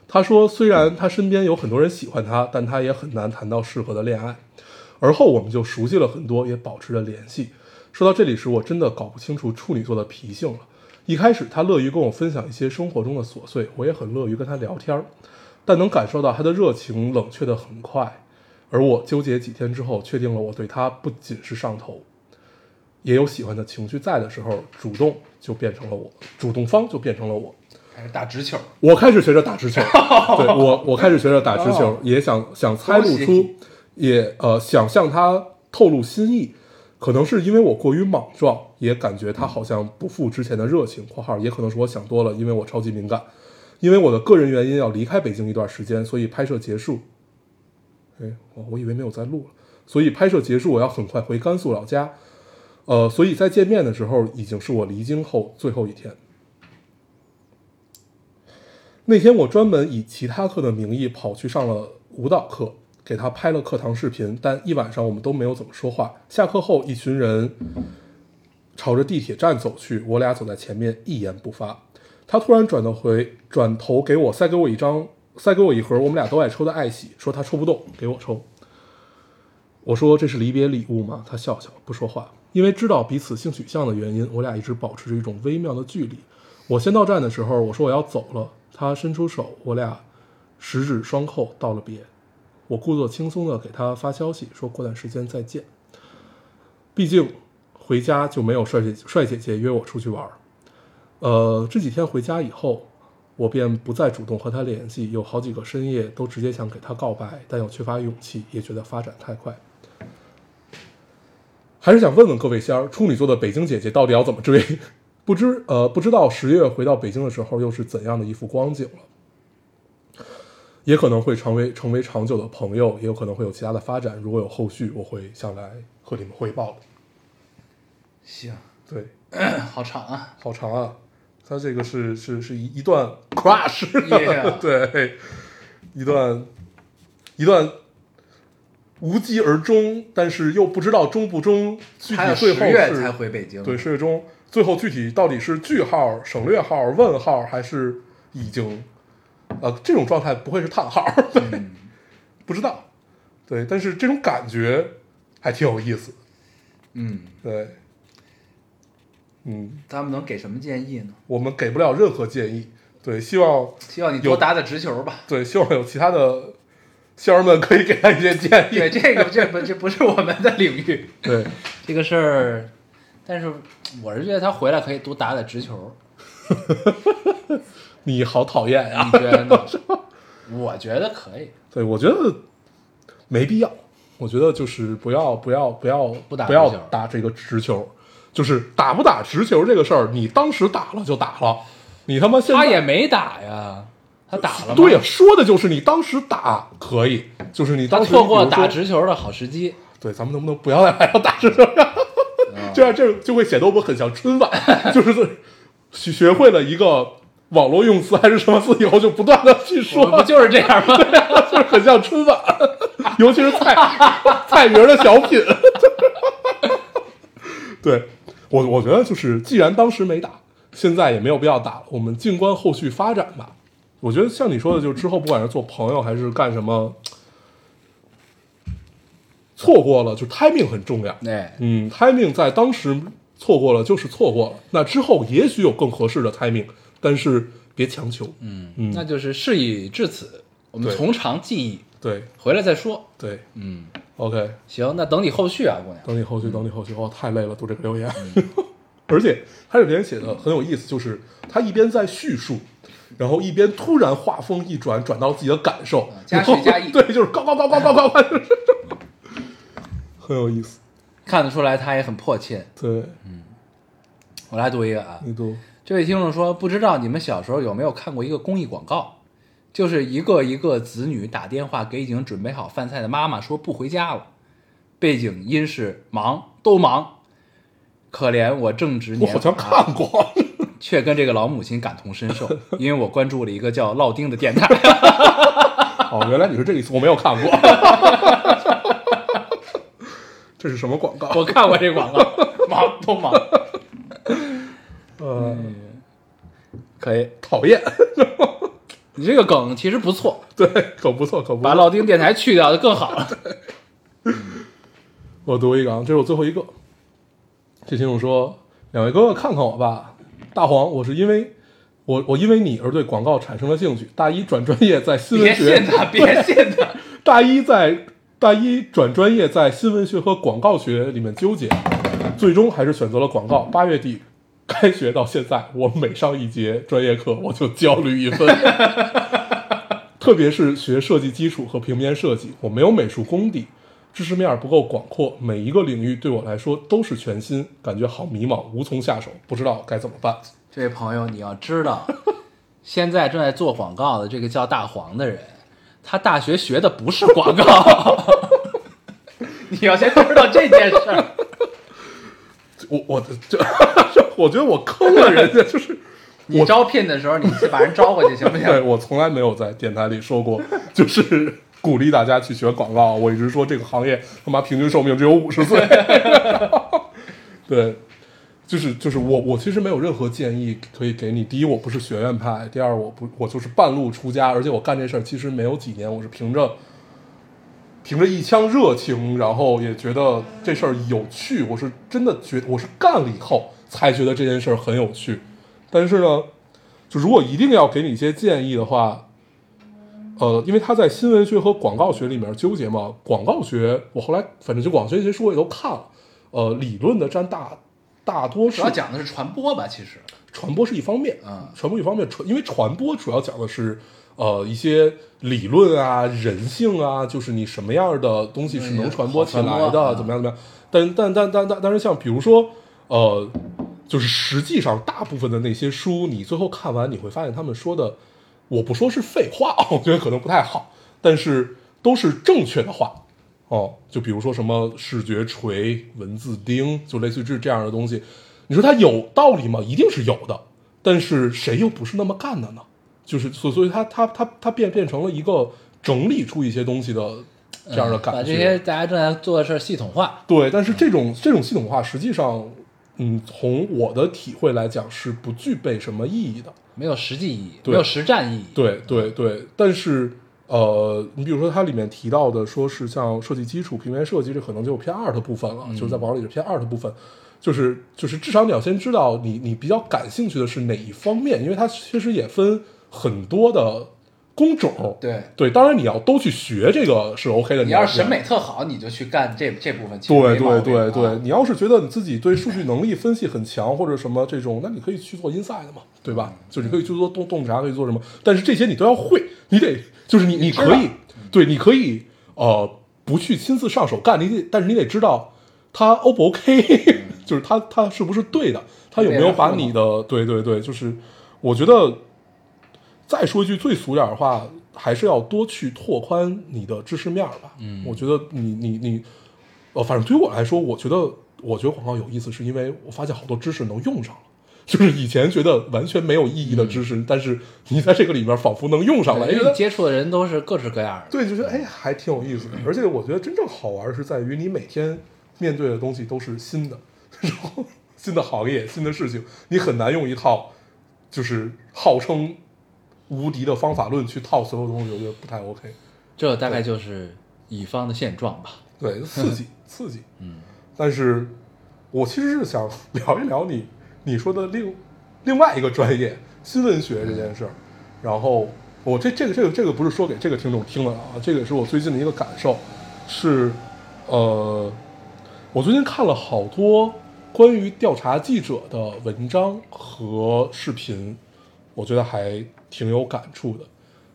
他说，虽然他身边有很多人喜欢他，但他也很难谈到适合的恋爱。而后我们就熟悉了很多，也保持着联系。说到这里时，我真的搞不清楚处女座的脾性了。一开始他乐于跟我分享一些生活中的琐碎，我也很乐于跟他聊天儿，但能感受到他的热情冷却的很快。而我纠结几天之后，确定了我对他不仅是上头，也有喜欢的情绪在的时候，主动就变成了我，主动方就变成了我。开始打直球？我开始学着打直球，对我，我开始学着打直球，也想想猜不出也呃想向他透露心意。可能是因为我过于莽撞，也感觉他好像不复之前的热情（括号也可能是我想多了，因为我超级敏感）。因为我的个人原因要离开北京一段时间，所以拍摄结束。哎，我我以为没有在录了，所以拍摄结束我要很快回甘肃老家。呃，所以在见面的时候已经是我离京后最后一天。那天我专门以其他课的名义跑去上了舞蹈课，给他拍了课堂视频，但一晚上我们都没有怎么说话。下课后，一群人朝着地铁站走去，我俩走在前面，一言不发。他突然转头回，转头给我塞给我一张，塞给我一盒我们俩都爱抽的爱喜，说他抽不动，给我抽。我说这是离别礼物吗？他笑笑，不说话。因为知道彼此性取向的原因，我俩一直保持着一种微妙的距离。我先到站的时候，我说我要走了，他伸出手，我俩十指双扣道了别。我故作轻松的给他发消息，说过段时间再见。毕竟回家就没有帅姐帅姐姐约我出去玩儿。呃，这几天回家以后，我便不再主动和他联系，有好几个深夜都直接想给他告白，但又缺乏勇气，也觉得发展太快。还是想问问各位仙儿，处女座的北京姐姐到底要怎么追？不知呃不知道十月回到北京的时候又是怎样的一副光景了？也可能会成为成为长久的朋友，也有可能会有其他的发展。如果有后续，我会向来和你们汇报的。行，对，好长啊！好长啊，它这个是是是一一段 crush，、对，一段一段无疾而终，但是又不知道终不终，具他要体最后十月才是回北京，对十月中，最后具体到底是句号、省略号、问号，还是已经呃这种状态不会是叹号，对，嗯不知道，对，但是这种感觉还挺有意思，嗯，对，嗯。他们能给什么建议呢？我们给不了任何建议。对，希望希望你多打打直球吧。对，希望有其他的仙儿们可以给他一些建议。对，这个这不这不是我们的领域，对，这个事儿。但是我是觉得他回来可以多打打直球，你好讨厌呀、你觉得呢？我觉得可以。对，我觉得没必要。我觉得就是不要不要不要不打不要打这个直球，就是打不打直球这个事儿，你当时打了就打了，你他妈现在他也没打呀，他打了吗？对呀，说的就是你当时打可以，就是你当时错过打直球的好时机。对，咱们能不能不要再还要打直球呀？这样这就会显得我们很像春晚，就是学学会了一个网络用词还是什么词以后，就不断的去说，不就是这样吗？就是很像春晚，尤其是菜菜名的小品。对我，我觉得就是，既然当时没打，现在也没有必要打了，我们静观后续发展吧。我觉得像你说的，就是之后不管是做朋友还是干什么，错过了就 timing 很重要。哎，嗯，timing 在当时错过了就是错过了，那之后也许有更合适的 timing，但是别强求。嗯嗯。那就是事已至此，我们从长计议，对。回来再说。对。嗯，，OK，行，那等你后续啊，姑娘。等你后续，等你后续，哦，太累了，读这个留言。而且他这边写的很有意思，就是他一边在叙述，然后一边突然画风一转，转到自己的感受，加叙加意。对，就是高高高高高高高，很有意思。看得出来他也很迫切。对，嗯。我来读一个啊，你读，这位听众说，不知道你们小时候有没有看过一个公益广告，就是一个一个子女打电话给已经准备好饭菜的妈妈说不回家了，背景音是忙都忙，可怜我正值年我好像，看过。却跟这个老母亲感同身受，因为我关注了一个叫烙丁的电台。哦，原来你是这个意思，我没有看过。这是什么广告？我看过这广告，忙都忙，呃，可以。讨厌。你这个梗其实不错，对，可不错，可不把老。丁电台去掉就更好了。我读一个啊，这是我最后一个。这听众说：“两位哥哥看看我吧，大黄，我是因为我我因为你而对广告产生了兴趣。大一转专业在新闻学别学信，他，别信他。大一在大一转专业在新闻学和广告学里面纠结，最终还是选择了广告。八月底开学到现在，我每上一节专业课我就焦虑一分。特别是学设计基础和平面设计，我没有美术功底，知识面不够广阔，每一个领域对我来说都是全新，感觉好迷茫，无从下手，不知道该怎么办。这位朋友，你要知道，现在正在做广告的这个叫大黄的人，他大学学的不是广告。你要先知道这件事儿。我我这我觉得我坑了人家，就是 你招聘的时候，你去把人招过去，行不行 对？我从来没有在电台里说过，就是鼓励大家去学广告。我一直说这个行业他妈平均寿命只有五十岁。对，就是就是我我其实没有任何建议可以给你。第一，我不是学院派；第二，我不我就是半路出家，而且我干这事儿其实没有几年，我是凭着凭着一腔热情，然后也觉得这事儿有趣。我是真的觉我是干了以后才觉得这件事儿很有趣。但是呢，就如果一定要给你一些建议的话，呃，因为他在新闻学和广告学里面纠结嘛，广告学我后来反正就广告学一些书我也都看了，呃，理论的占大大多数主要，讲的是传播吧，其实。传播是一方面，嗯传播一方面，传因为传播主要讲的是呃一些理论啊、人性啊，就是你什么样的东西是能传播起来的，怎么样怎么样。但但但但但但是像比如说呃，就是实际上大部分的那些书，你最后看完你会发现他们说的，我不说是废话，我觉得可能不太好，但是都是正确的话。哦，就比如说什么视觉锤、文字钉，就类似于这这样的东西，你说它有道理吗？一定是有的，但是谁又不是那么干的呢？就是所所以它它它它变变成了一个整理出一些东西的这样的感觉。把这些大家正在做的事儿系统化。对，但是这种这种系统化实际上，嗯，从我的体会来讲是不具备什么意义的。没有实际意义，没有实战意义。对对对，但是呃，你比如说它里面提到的，说是像设计基础、平面设计，这可能就偏 art 部分了，就是在网里是偏 art 部分。就是就是至少你要先知道你你比较感兴趣的是哪一方面，因为它其实也分很多的工种。对对，当然你要都去学这个是 OK 的。你要是审美特好，你就去干这这部分。对对对啊对，你要是觉得你自己对数据能力分析很强或者什么这种，那你可以去做 inside 嘛，对吧？就是你可以去做洞洞察，可以做什么，但是这些你都要会，你得就是你你可以，对，你可以呃不去亲自上手干，你得，但是你得知道它 O 不 OK，就是它它是不是对的，他有没有把你的对对对，就是我觉得再说一句最俗点儿的话，还是要多去拓宽你的知识面儿吧。嗯，我觉得你你你，呃，反正对于我来说，我觉得我觉得广告有意思，是因为我发现好多知识能用上了。就是以前觉得完全没有意义的知识，但是你在这个里面仿佛能用上了，因为对因为你接触的人都是各式各样的。对，就觉得哎，还挺有意思的。而且我觉得真正好玩是在于你每天面对的东西都是新的，然后新的行业、新的事情，你很难用一套就是号称无敌的方法论去套所有东西，我觉得不太 OK。这大概就是乙方的现状吧。对，刺激 刺激。嗯，但是我其实是想聊一聊你你说的另另外一个专业新闻学这件事儿，然后我这这个这个这个不是说给这个听众听的啊，这个是我最近的一个感受，是呃，我最近看了好多关于调查记者的文章和视频，我觉得还挺有感触的。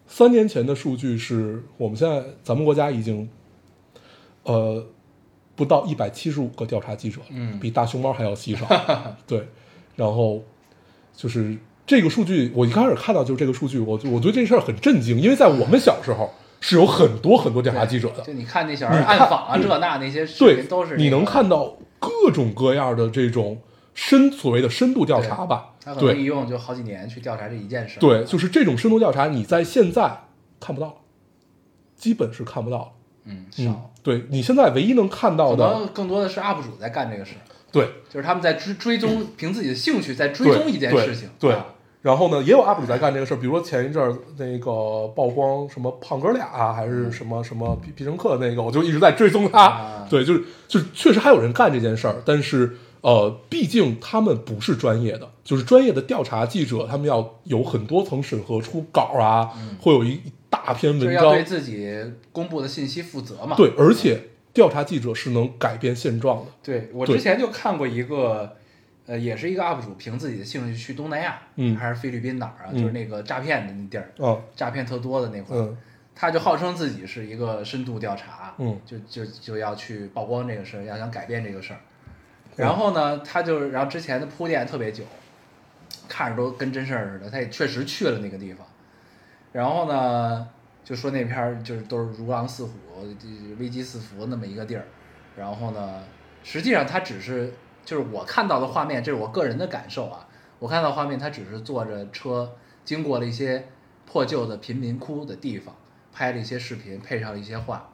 三年前的数据是我们现在咱们国家已经呃不到一百七十五个调查记者，嗯比大熊猫还要稀少。对，然后就是这个数据，我一开始看到就是这个数据，我就我对这事儿很震惊，因为在我们小时候是有很多很多调查记者的就，你看那小孩暗访啊，这那那些视对频都是、，你能看到各种各样的这种深所谓的深度调查吧？他可能一用就好几年去调查这一件事。对，就是这种深度调查，你在现在看不到了，基本是看不到了。嗯，嗯少，，对你现在唯一能看到可的，能更多的是 UP 主在干这个事，对就是他们在追追踪，凭自己的兴趣在追踪一件事情。对啊然后呢，也有 UP 主在干这个事儿，比如说前一阵儿那个曝光什么胖哥俩、啊还是什么什么必必胜客那个，我就一直在追踪他。啊对，就是就是确实还有人干这件事儿，但是呃，毕竟他们不是专业的，就是专业的调查记者，他们要有很多层审核出稿啊，会有一一大篇文章。要对，自己公布的信息负责嘛。对，而且调查记者是能改变现状的。对我之前就看过一个，呃，也是一个 UP 主凭自己的兴趣去东南亚，嗯。还是菲律宾哪儿啊，嗯。就是那个诈骗的那地儿，嗯诈骗特多的那块儿，嗯。他就号称自己是一个深度调查，嗯。就就就要去曝光这个事儿，要想改变这个事儿。然后呢，他就然后之前的铺垫特别久，看着都跟真事儿似的，他也确实去了那个地方。然后呢，就说那片儿就是都是如狼似虎、危机四伏那么一个地儿。然后呢，实际上他只是就是我看到的画面，这是我个人的感受啊。我看到画面，他只是坐着车经过了一些破旧的贫民窟的地方，拍了一些视频，配上了一些画。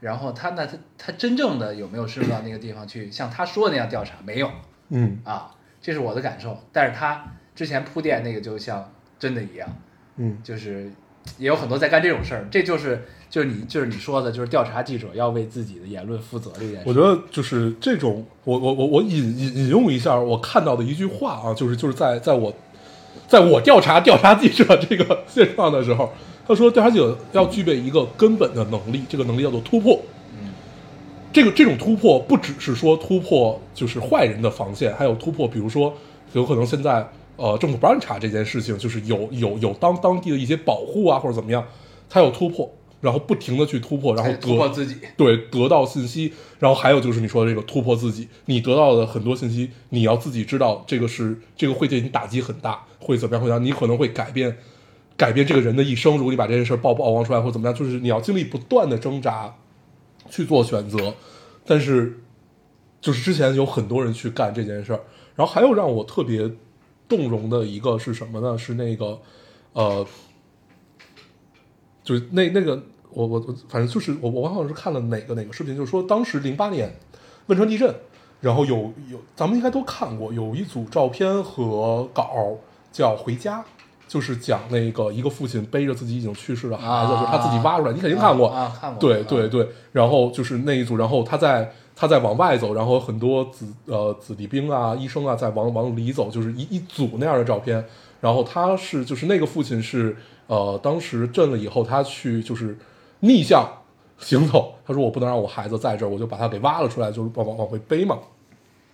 然后他那他他真正的有没有深入到那个地方去，像他说的那样调查？没有嗯啊，这是我的感受。但是他之前铺垫那个就像真的一样，嗯就是也有很多在干这种事儿，这就是就是你就是你说的，就是调查记者要为自己的言论负责这件事。我觉得就是这种，我我我我引引引用一下我看到的一句话啊，就是就是在在我在我调查调查记者这个现状的时候，他说调查记者要具备一个根本的能力，这个能力叫做突破。嗯这个这种突破不只是说突破就是坏人的防线，还有突破，比如说有可能现在呃政府不让你查这件事情，就是有有有当当地的一些保护啊或者怎么样，他有突破，然后不停的去突破，然后得突破自己，对，得到信息，然后还有就是你说的这个突破自己，你得到的很多信息，你要自己知道这个是这个会对你打击很大，会怎么样？会怎么样？你可能会改变改变这个人的一生。如果你把这件事儿曝曝光出来，或者怎么样，就是你要经历不断的挣扎去做选择。但是就是之前有很多人去干这件事儿，然后还有让我特别动容的一个是什么呢？是那个呃，就是那那个我我我反正就是我我好像是看了哪个哪个视频，就是说当时零八年汶川地震，然后有有咱们应该都看过，有一组照片和稿叫《回家》。就是讲那个一个父亲背着自己已经去世的孩子，啊就是他自己挖出来，你肯定看过。啊，看过，对啊对对，然后就是那一组，然后他在他在往外走，然后很多子呃子弟兵啊、医生啊在往往里走，就是一一组那样的照片。然后他是就是那个父亲是呃当时震了以后，他去就是逆向行走，他说我不能让我孩子在这儿，我就把他给挖了出来，就是往往往回背嘛。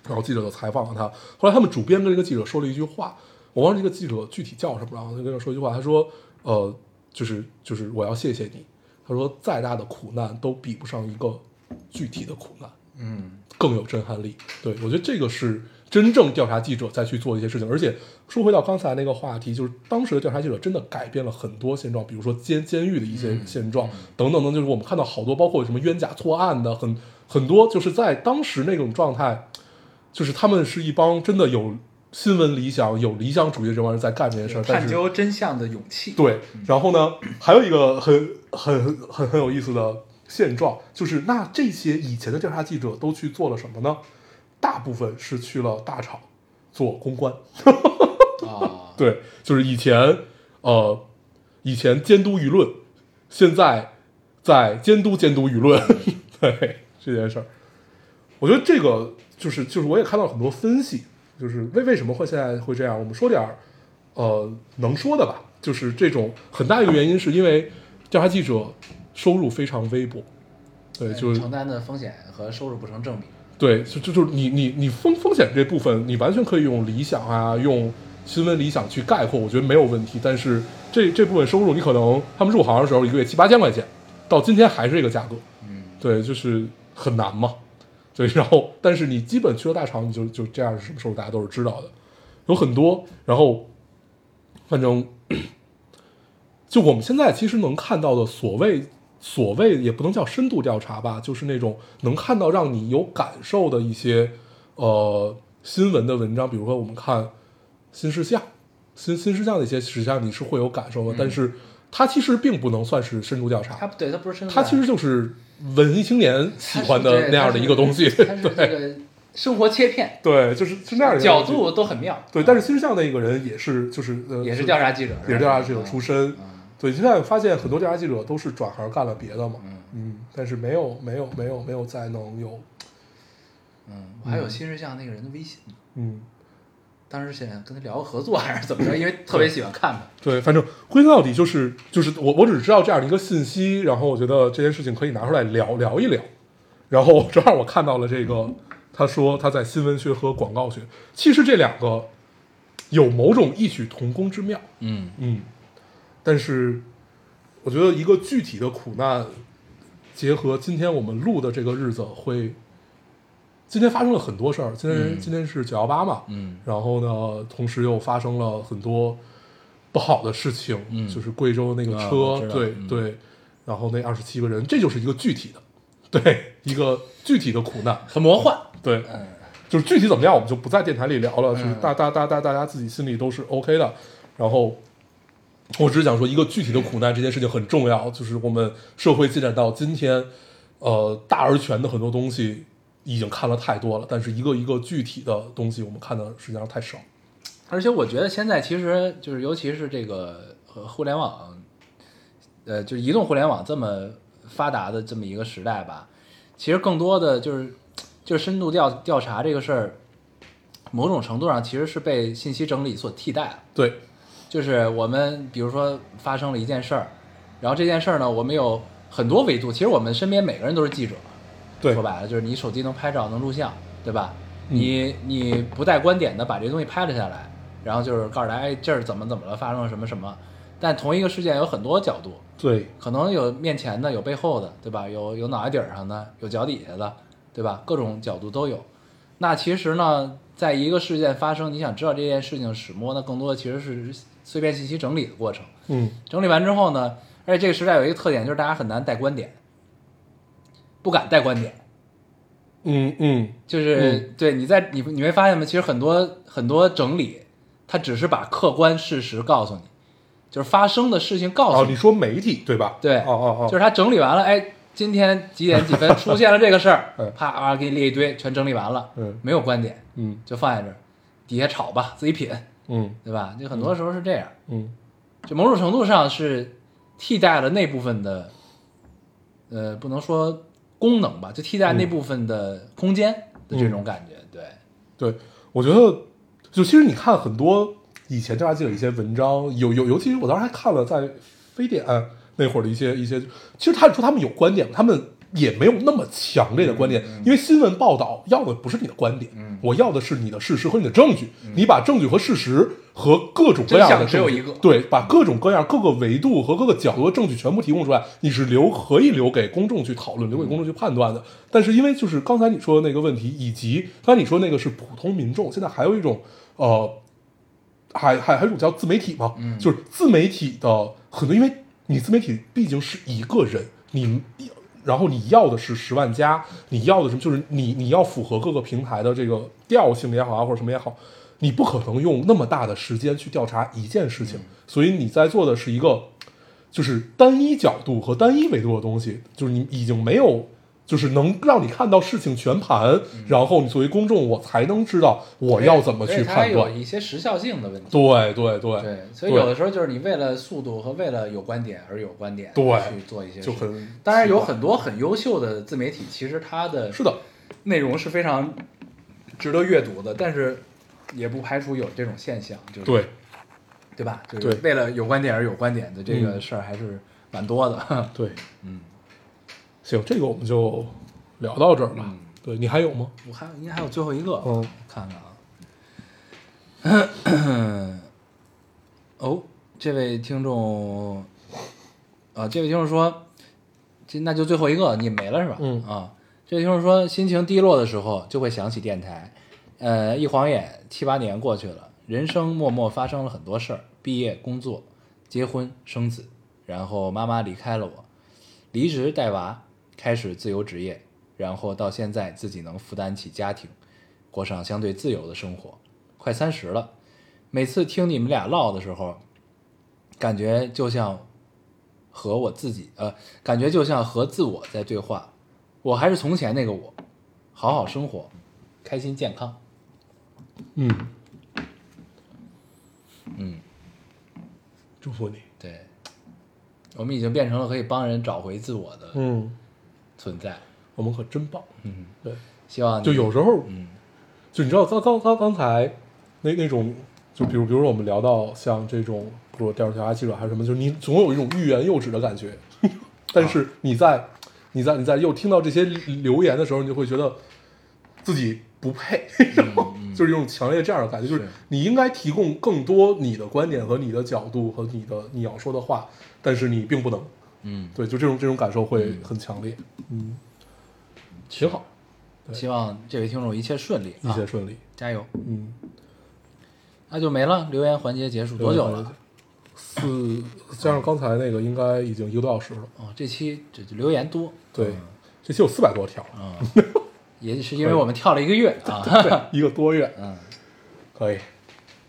然后记者就采访了他，后来他们主编跟这个记者说了一句话，我忘了这个记者具体叫什么，然后他跟他说一句话，他说呃就是就是我要谢谢你，他说再大的苦难都比不上一个具体的苦难，嗯，更有震撼力。对我觉得这个是真正调查记者再去做一些事情，而且说回到刚才那个话题，就是当时的调查记者真的改变了很多现状，比如说监监狱的一些现状、等等等，就是我们看到好多包括什么冤假错案的，很很多就是在当时那种状态，就是他们是一帮真的有新闻理想、有理想主义这帮人在干这件事儿，探究真相的勇气。对，然后呢，还有一个很很很很有意思的现状，就是那这些以前的调查记者都去做了什么呢？大部分是去了大厂做公关，啊，对，就是以前呃，以前监督舆论，现在在监督监督舆论，对这件事儿，我觉得这个就是就是我也看到很多分析，就是为为什么会现在会这样？我们说点儿呃能说的吧，就是这种很大一个原因是因为调查记者收入非常微薄，对，就是承担的风险和收入不成正比。对，就就就是你你你风风险这部分，你完全可以用理想啊，用新闻理想去概括，我觉得没有问题。但是这这部分收入，你可能他们入行的时候一个月七八千块钱，到今天还是这个价格，嗯，对，就是很难嘛。对，然后但是你基本去了大厂，你就就这样是什么时候，大家都是知道的，有很多。然后反正就我们现在其实能看到的所谓所谓也不能叫深度调查吧，就是那种能看到让你有感受的一些呃新闻的文章，比如说我们看新事项、新新事项的一些，实际上你是会有感受的，但是它其实并不能算是深度调查，它对它不是深度它其实就是文艺青年喜欢的那样的一个东西，对个生活切片，对，就是是那样的角度都很妙。对，但是新事项那个人也是就是呃也是调查记者，也是调查记者出身。嗯。对，现在发现很多调查记者都是转行干了别的嘛，嗯。嗯，但是没有没有没有没有再能有，嗯，我还有新事项那个人的微信，嗯，当时想跟他聊个合作还是怎么着，因为特别喜欢看他。对，反正归根到底就是就是我我只知道这样的一个信息，然后我觉得这件事情可以拿出来聊聊一聊，然后正好我看到了这个，他说他在新闻学和广告学，其实这两个有某种异曲同工之妙，嗯。嗯，但是我觉得一个具体的苦难，结合今天我们录的这个日子，会今天发生了很多事儿。今天、嗯今天是九幺八嘛，嗯然后呢，同时又发生了很多不好的事情，嗯就是贵州那个啊车，对、嗯对，然后那二十七个人，这就是一个具体的，对，一个具体的苦难，很魔幻。对，嗯就是具体怎么样，我们就不在电台里聊了，就是嗯大大大大大家自己心里都是 OK 的。然后，我只是想说，一个具体的苦难这件事情很重要，就是我们社会进展到今天，呃，大而全的很多东西已经看了太多了，但是一个一个具体的东西，我们看的实际上太少。而且我觉得现在其实就是，尤其是这个呃互联网，呃，就是移动互联网这么发达的这么一个时代吧，其实更多的就是就是深度调调查这个事儿，某种程度上其实是被信息整理所替代了。对，就是我们比如说发生了一件事儿，然后这件事儿呢，我们有很多维度，其实我们身边每个人都是记者，对说白了就是你手机能拍照能录像，对吧？嗯你你不带观点的把这东西拍了下来，然后就是告诉大家，哎，这儿怎么怎么了，发生了什么什么。但同一个事件有很多角度，对，可能有面前的，有背后的，对吧？有有脑袋顶上的，有脚底下的，对吧？各种角度都有。那其实呢，在一个事件发生，你想知道这件事情始末，那更多的其实是碎片信息整理的过程。嗯，整理完之后呢，而且这个时代有一个特点，就是大家很难带观点，不敢带观点。嗯嗯，就是、对你在你你会发现吗？其实很多很多整理，它只是把客观事实告诉你，就是发生的事情告诉哦，你说媒体对吧？对，哦哦哦，就是他整理完了，哎，今天几点几分 出现了这个事儿嗯，啪啊给你列一堆，全整理完了，嗯。没有观点，嗯。就放在这儿，底下炒吧，自己品，嗯。对吧？就很多时候是这样，嗯。就某种程度上是替代了那部分的，呃，不能说功能吧，就替代那部分的空间的这种感觉，对，对，我觉得就其实你看很多以前调查记者一些文章，有有尤其是我当时还看了在非典那会儿的一些一些，其实他说他们有观点，他们也没有那么强烈的观点，因为新闻报道要的不是你的观点，嗯。我要的是你的事实和你的证据，你把证据和事实和各种各样的证对，把各种各样各个维度和各个角度的证据全部提供出来，你是留可以留给公众去讨论，留给公众去判断的。但是因为就是刚才你说的那个问题，以及刚才你说那个是普通民众，现在还有一种呃，还还还有一种叫自媒体嘛，嗯。就是自媒体的很多，因为你自媒体毕竟是一个人，你然后你要的是十万加，你要的什么？就是你你要符合各个平台的这个调性也好啊，或者什么也好，你不可能用那么大的时间去调查一件事情，所以你在做的是一个就是单一角度和单一维度的东西，就是你已经没有。就是能让你看到事情全盘，然后你作为公众，我才能知道我要怎么去判断。它有。一些时效性的问题。对对对。对，所以有的时候就是你为了速度和为了有观点而有观点，对去做一些事就很当然有很多很优秀的自媒体，其实它的是的，内容是非常值得阅读的，但是也不排除有这种现象，就是对，对吧？就是对。为了有观点而有观点的这个事儿还是蛮多的。对，嗯，行，这个我们就聊到这儿吧。嗯对你还有吗？我还应该还有最后一个，嗯看看啊。哦，这位听众啊，这位听众说，这那就最后一个，你没了是吧？嗯啊，这位听众说，心情低落的时候就会想起电台。呃，一晃眼七八年过去了，人生默默发生了很多事儿，毕业、工作、结婚、生子，然后妈妈离开了我，离职带娃，开始自由职业，然后到现在自己能负担起家庭，过上相对自由的生活。快三十了，每次听你们俩唠的时候，感觉就像和我自己，呃，感觉就像和自我在对话。我还是从前那个我，好好生活，开心健康。嗯，嗯，祝福你。对，我们已经变成了可以帮人找回自我的嗯，存在。我们可真棒。嗯，对，希望就有时候，嗯。就你知道刚刚刚刚才那那种，就比如比如说我们聊到像这种，比如调查调查记者还是什么，就是你总有一种欲言又止的感觉，但是你在你在你在又听到这些留言的时候，你就会觉得自己不配，然后就是一种强烈这样的感觉，就是是。你应该提供更多你的观点和你的角度和你的你要说的话，但是你并不能，嗯，对，就这种这种感受会很强烈，嗯，挺好，希望这位听众一切顺利，啊一切顺利，加油。嗯。那就没了，留言环节结束多久了？？四加上刚才那个，应该已经一个多小时了。哦，这期这这留言多，对嗯，这期有四百多条，啊，也是因为我们跳了一个月啊。对，一个多月，嗯，可以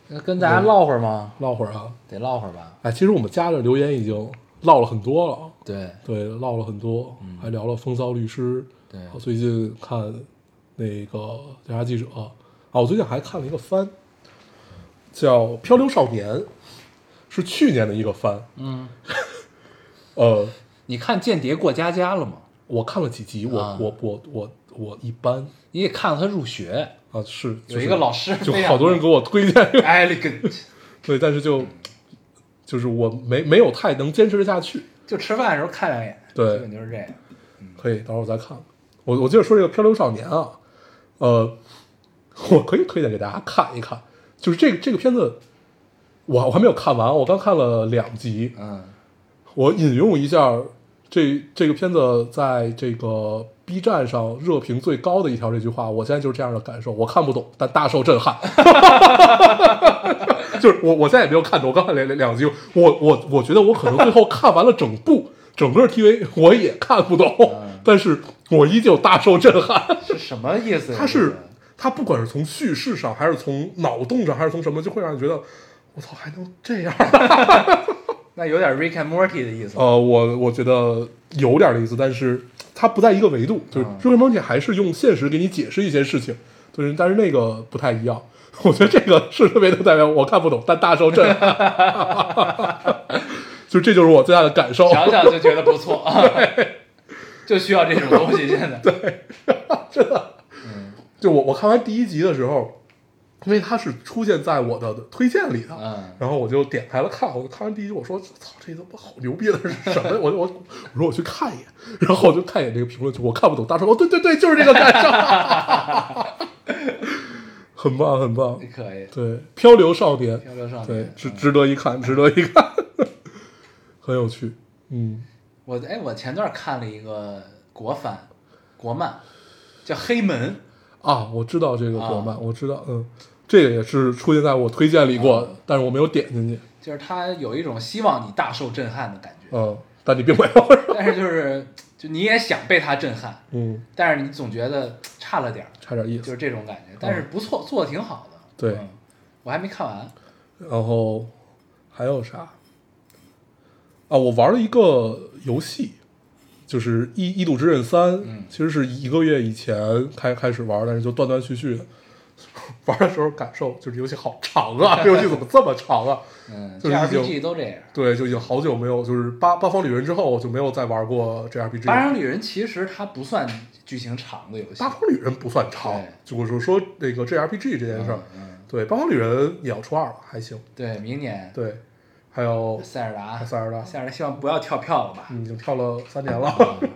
那跟大家唠会儿吗？唠会儿啊。得唠会儿吧。哎，其实我们家的留言已经唠了很多了，对。对，唠了很多，还聊了风骚律师。对。我最近看那个《调查记者》啊，我最近还看了一个番，叫《漂流少年》，是去年的一个番。嗯，呃，你看《间谍过家家》了吗？我看了几集，我、啊。我我我我一般。你也看了他入学，啊，是有一个老师就好多人给我推荐，elegant，对，但是就就是我没没有太能坚持得下去。就吃饭的时候看两眼，对基本就是这样。可以，到时候我再看。我我接着说这个《漂流少年》啊，呃，我可以推荐给大家看一看。就是这个这个片子，我我还没有看完，我刚看了两集。嗯我引用一下这这个片子在这个 B 站上热评最高的一条这句话，我现在就是这样的感受。我看不懂，但大受震撼。就是我我再也没有看懂，我刚才两两两集，我我我觉得我可能最后看完了整部整个 TV 我也看不懂，但是我依旧大受震撼。是 什么意思呀？它是这个它不管是从叙事上，还是从脑洞上，还是从什么，就会让你觉得我操还能这样。那有点 Rick and Morty 的意思。呃，我我觉得有点的意思，但是它不在一个维度，就是 Rick and Morty》还是用现实给你解释一些事情，就是但是那个不太一样。我觉得这个是特别能代表我看不懂，但大受震撼。就这就是我最大的感受。想想就觉得不错，就需要这种东西。现在对，真的就我我看完第一集的时候，因为它是出现在我的推荐里的，嗯然后我就点开了看，我看完第一集，我说操，这他妈好牛逼的是什么？我我我说我去看一眼，然后我就看一眼这个评论区，我看不懂，大家说哦，对对对，就是这个感受，很棒很棒，可以，对，漂流少年，漂流少年对，值嗯。值得一看，值得一看，很有趣，嗯，我哎，我前段看了一个国番国漫，叫《黑门啊，我知道这个啊。国漫，我知道，嗯，这个也是出现在我推荐里过的，啊。但是我没有点进去，》，就是它有一种希望你大受震撼的感觉，嗯，但你并没有，但是就是就你也想被他震撼，嗯，但是你总觉得差了点儿，差点意思就是。这种感觉。但是不错，做的挺好的。对嗯我还没看完。然后还有啥？啊，我玩了一个游戏，就是《异异度之刃三》，嗯其实是一个月以前开开始玩，但是就断断续续的。玩的时候感受就是游戏好长啊，这游戏怎么这么长啊？嗯就是已经，JRPG 都这样。对，就已经好久没有，就是八八方旅人之后就没有再玩过 JRPG。八方旅人其实它不算剧情长的游戏八，方旅人不算长，就我是说那个 JRPG 这件事儿，嗯，对，八方旅人也要初二了，还行。对，明年对，还有塞尔达，塞尔达，塞尔达希望不要跳票了吧？嗯，已经跳了三年了。嗯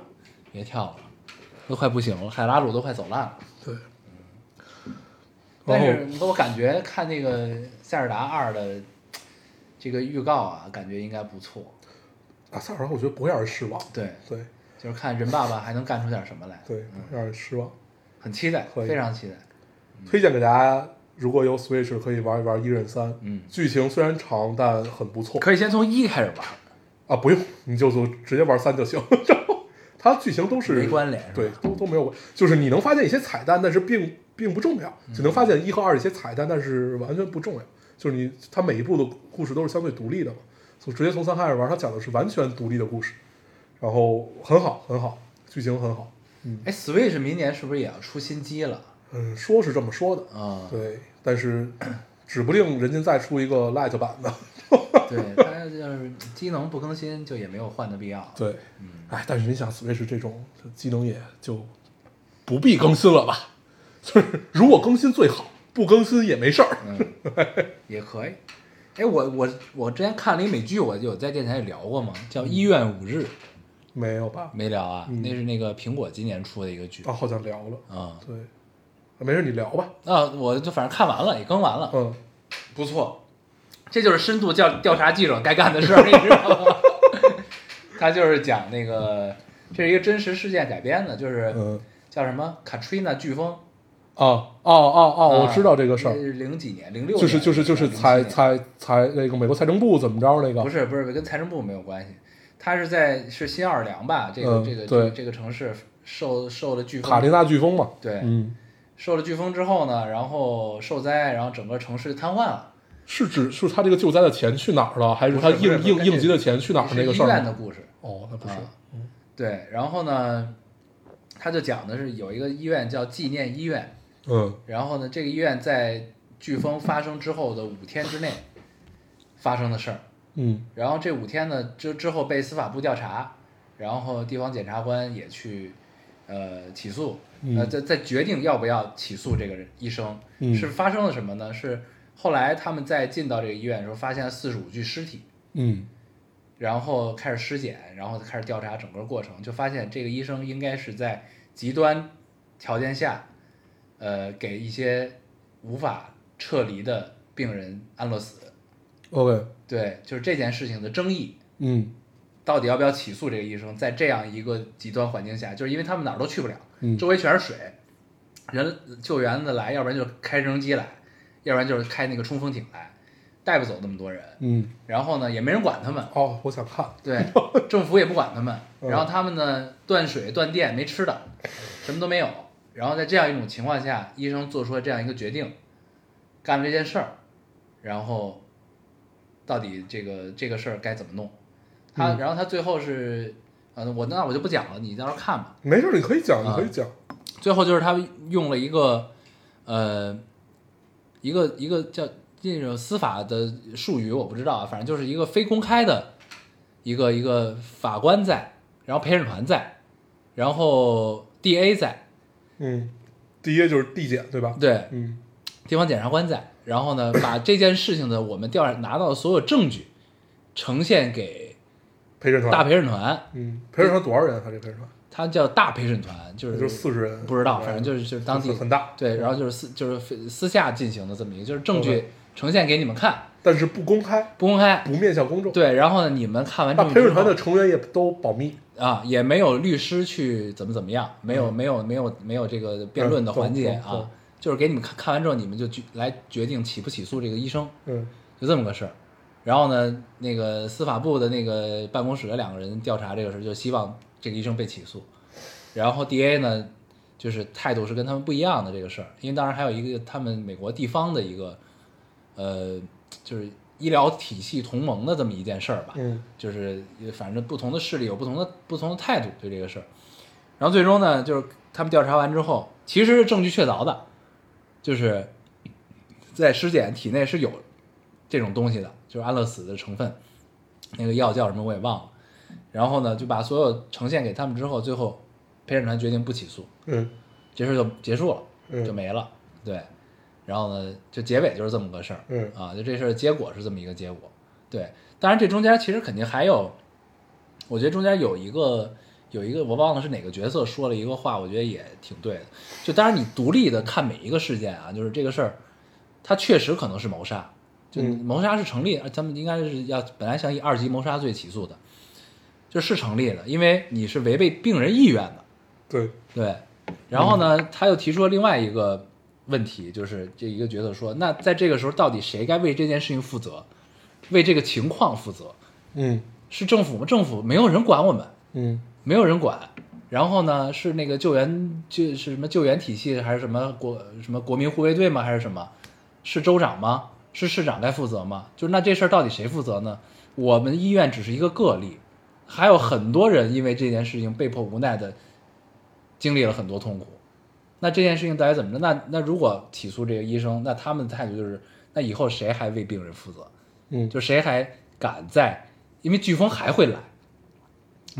别跳了，都快不行了，海拉鲁都快走烂了。对，但是我感觉看那个塞尔达二的这个预告啊，感觉应该不错。啊，塞尔达我觉得不会让人失望。对，对就是看任爸爸还能干出点什么来，对，让人失望。很期待，非常期待。推荐给大家，如果有 Switch 可以玩一玩《一任三》。嗯剧情虽然长，但很不错。可以先从一开始玩，啊，不用，你就就直接玩三就行。然后它剧情都是没关联对，都都没有关，就是你能发现一些彩蛋，但是并并不重要，嗯只能发现一和二一些彩蛋，但是完全不重要。就是你它每一部的故事都是相对独立的嘛，从直接从三开始玩，它讲的是完全独立的故事，然后很好很好，剧情很好。嗯哎，Switch 明年是不是也要出新机了？嗯，说是这么说的，啊，对，但是 指不定人家再出一个 Light 版的。对，它就是机能不更新，就也没有换的必要。对，哎，但是你想，Switch 这种机能也就不必更新了吧？就是如果更新最好，不更新也没事儿。嗯，也可以。哎，我我我之前看了一美剧，我有在电台里聊过吗？叫《医院五日》，没有吧？没聊啊？嗯那是那个苹果今年出的一个剧啊，好像聊了。啊对，没事，你聊吧。啊！我就反正看完了，也更完了，嗯，不错。这就是深度调调查记者该干的事儿，你知道吗？他就是讲那个，这是一个真实事件改编的，就是嗯，叫什么卡 a t r i n a 飓风。哦哦哦哦，我啊知道这个事儿，是零几年，零六就是就是就是财财财财那个美国财政部怎么着那个？不是不是跟财政部没有关系，他是在是新奥尔良吧？这个、嗯这个这对个这个城市受受了飓风，卡琳娜飓风嘛。对，嗯，受了飓风之后呢，然后受灾，然后整个城市瘫痪了。是指是他这个救灾的钱去哪儿了，还是他应应应急的钱去哪儿那个事儿医？院的故事，哦，那不是啊。对，然后呢，他就讲的是有一个医院叫纪念医院，嗯然后呢，这个医院在飓风发生之后的五天之内发生的事儿。嗯然后这五天呢，之之后被司法部调查，然后地方检察官也去呃起诉，嗯呃在在决定要不要起诉这个人医生。嗯是发生了什么呢？是后来他们在进到这个医院的时候，发现了四十五具尸体，嗯然后开始尸检，然后开始调查整个过程，就发现这个医生应该是在极端条件下，呃，给一些无法撤离的病人安乐死。，OK，对，就是这件事情的争议，嗯到底要不要起诉这个医生？在这样一个极端环境下，就是因为他们哪儿都去不了，嗯周围全是水，人救援的来，要不然就开直升机来，要不然就是开那个冲锋艇来，带不走那么多人。嗯，然后呢，也没人管他们，哦，我想看。对，政府也不管他们。嗯然后他们呢，断水断电，没吃的，什么都没有。然后在这样一种情况下，医生做出了这样一个决定，干了这件事儿，然后到底这个这个事儿该怎么弄？他，嗯然后他最后是，呃，我那我就不讲了，你到时候看吧。没事儿，你可以讲，你啊可以讲。最后就是他用了一个，呃，一个一个叫这种司法的术语我不知道啊，反正就是一个非公开的一个一个法官在，然后陪审团在，然后 D A 在，嗯，第一就是递减，对吧？对，嗯。地方检察官在，然后呢，把这件事情的我们调查拿到的所有证据呈现给陪审团。大陪审团，嗯，陪审团多少人啊？他这陪审团？他叫大陪审团，就是就是四十人，不知道，反正就是就是当地很很大，对，然后就是私就是非私下进行的这么一个，就是证据呈现给你们看，但是不公开，不公开。不面向公众。，对，然后呢，你们看完那证据之后陪审团的成员也都保密。啊，也没有律师去怎么怎么样，没有、嗯没有没有没有这个辩论的环节啊，就是给你们看看完之后，你们就决来决定起不起诉这个医生，嗯就这么个事儿。然后呢，那个司法部的那个办公室的两个人调查这个事儿，就希望这个医生被起诉。然后 D A 呢，就是态度是跟他们不一样的这个事儿，因为当然还有一个他们美国地方的一个，呃，就是医疗体系同盟的这么一件事儿吧。嗯就是反正不同的势力有不同的不同的态度对这个事儿。然后最终呢，就是他们调查完之后，其实是证据确凿的，就是在尸检体内是有这种东西的，就是安乐死的成分，那个药叫什么我也忘了。然后呢，就把所有呈现给他们之后，最后陪审团决定不起诉，嗯这事儿就结束了，嗯就没了。对，然后呢，就结尾就是这么个事儿。嗯啊，就这事儿结果是这么一个结果。对，当然这中间其实肯定还有，我觉得中间有一个有一个我忘了是哪个角色说了一个话，我觉得也挺对的。就当然你独立的看每一个事件啊，就是这个事儿，它确实可能是谋杀，就嗯谋杀是成立，他们应该是要本来想以二级谋杀罪起诉的，就是成立的，因为你是违背病人意愿的。对，对，然后呢，他又提出了另外一个问题，就是这一个角色说，那在这个时候，到底谁该为这件事情负责，为这个情况负责？嗯是政府吗？政府没有人管我们，嗯没有人管。然后呢，是那个救援就是什么救援体系，还是什么国什么国民护卫队吗？还是什么？是州长吗？是市长该负责吗？就是那这事儿到底谁负责呢？我们医院只是一个个例，还有很多人因为这件事情被迫无奈的经历了很多痛苦。那这件事情到底怎么着？那那如果起诉这个医生，那他们的态度就是，那以后谁还为病人负责？嗯，就谁还敢在？因为飓风还会来，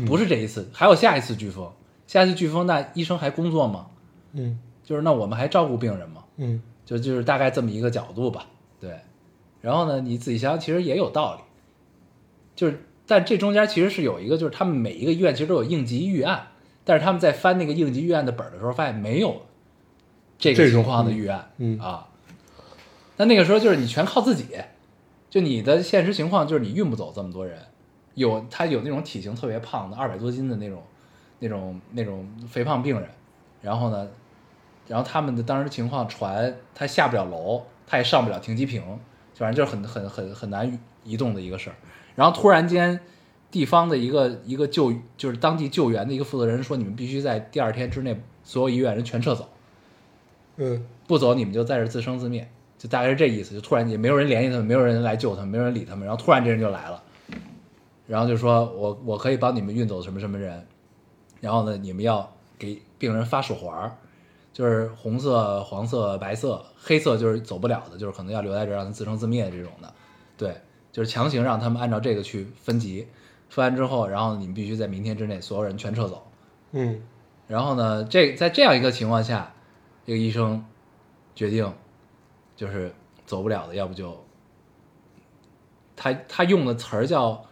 不是这一次，还有下一次飓风。下一次飓风，那医生还工作吗？嗯就是那我们还照顾病人吗？嗯就就是大概这么一个角度吧。对，然后呢，你仔细想想，其实也有道理。就是，但这中间其实是有一个，就是他们每一个医院其实都有应急预案，但是他们在翻那个应急预案的本的时候，发现没有这种情况的预案。嗯啊，但那个时候就是你全靠自己，就你的现实情况就是你运不走这么多人，有他有那种体型特别胖的二百多斤的那种那种那种肥胖病人，然后呢，然后他们的当时情况船他下不了楼，他也上不了停机坪，反正就是很很很很难移动的一个事儿。然后突然间，地方的一个一个救就是当地救援的一个负责人说，你们必须在第二天之内所有医院人全撤走，嗯不走你们就在这儿自生自灭，就大概是这意思。就突然间没有人联系他们，没有人来救他们，没有人理他们，然后突然这人就来了，然后就说我我可以帮你们运走什么什么人，然后呢你们要给病人发手环儿，就是红色、黄色、白色，黑色就是走不了的，就是可能要留在这儿让他自生自灭这种的，对，就是强行让他们按照这个去分级，分完之后，然后你们必须在明天之内所有人全撤走。嗯然后呢，这在这样一个情况下，这个医生决定就是走不了的，要不就他他用的词儿叫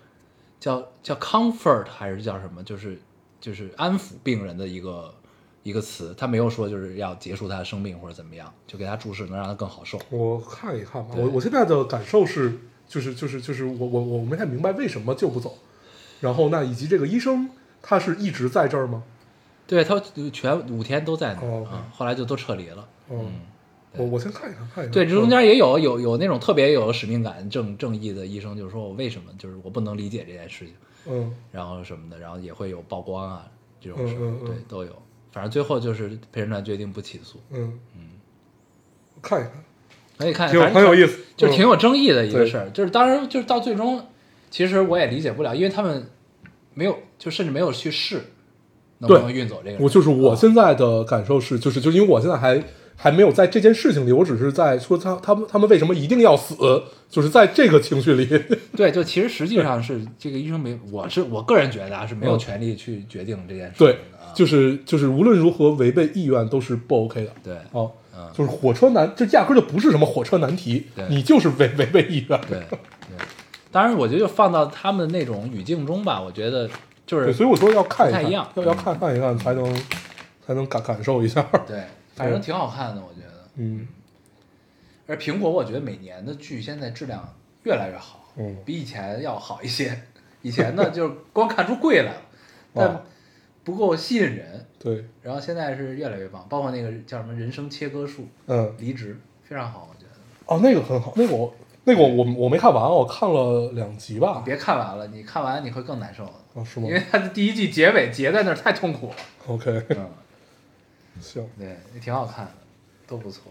叫叫 comfort 还是叫什么？就是就是安抚病人的一个一个词，他没有说就是要结束他的生命或者怎么样，就给他注射能让他更好受。我看一看吧。我我现在的感受是，就是就是就是我我我没太明白为什么救不走，然后那以及这个医生他是一直在这儿吗？对他全五天都在那哦啊、后来就都撤离了。嗯，我我先看一看看一看。对，这中嗯间也有有有那种特别有使命感、正正义的医生，就是说我为什么就是我不能理解这件事情，嗯然后什么的，然后也会有曝光啊这种事，嗯嗯嗯对，都有。反正最后就是陪审团决定不起诉，嗯嗯，看一看，可以看，挺很有意思，就是挺嗯有争议的一个事儿。就是当然就是到最终，其实我也理解不了，因为他们没有，就甚至没有去试能不对能运走这个。我就是我啊现在的感受是，就是就是因为我现在还还没有在这件事情里，我只是在说他他们他们为什么一定要死，就是在这个情绪里，对，就其实实际上是这个医生没，我是我个人觉得啊是没有嗯权利去决定这件事情对的啊。，就是就是无论如何违背意愿都是不 OK 的。对哦嗯，就是火车难，这压根就不是什么火车难题，你就是违违背意愿。对对，当然我觉得就放到他们那种语境中吧，我觉得就对，是所以我说要看一看，要要看看一看才能才能感感受一下。对，反正挺好看的，我觉得。嗯而苹果，我觉得每年的剧现在质量越来越好，嗯比以前要好一些。以前呢，就是光看出贵来了，但哦不够吸引人。对，然后现在是越来越棒，包括那个叫什么人生切割术，嗯，离职非常好，我觉得。哦，那个很好，那个我那个我我我没看完，我看了两集吧。别看完了，你看完你会更难受是吗因为它的第一季结尾结在那儿太痛苦了。？OK，嗯，行，对，也挺好看的，都不错。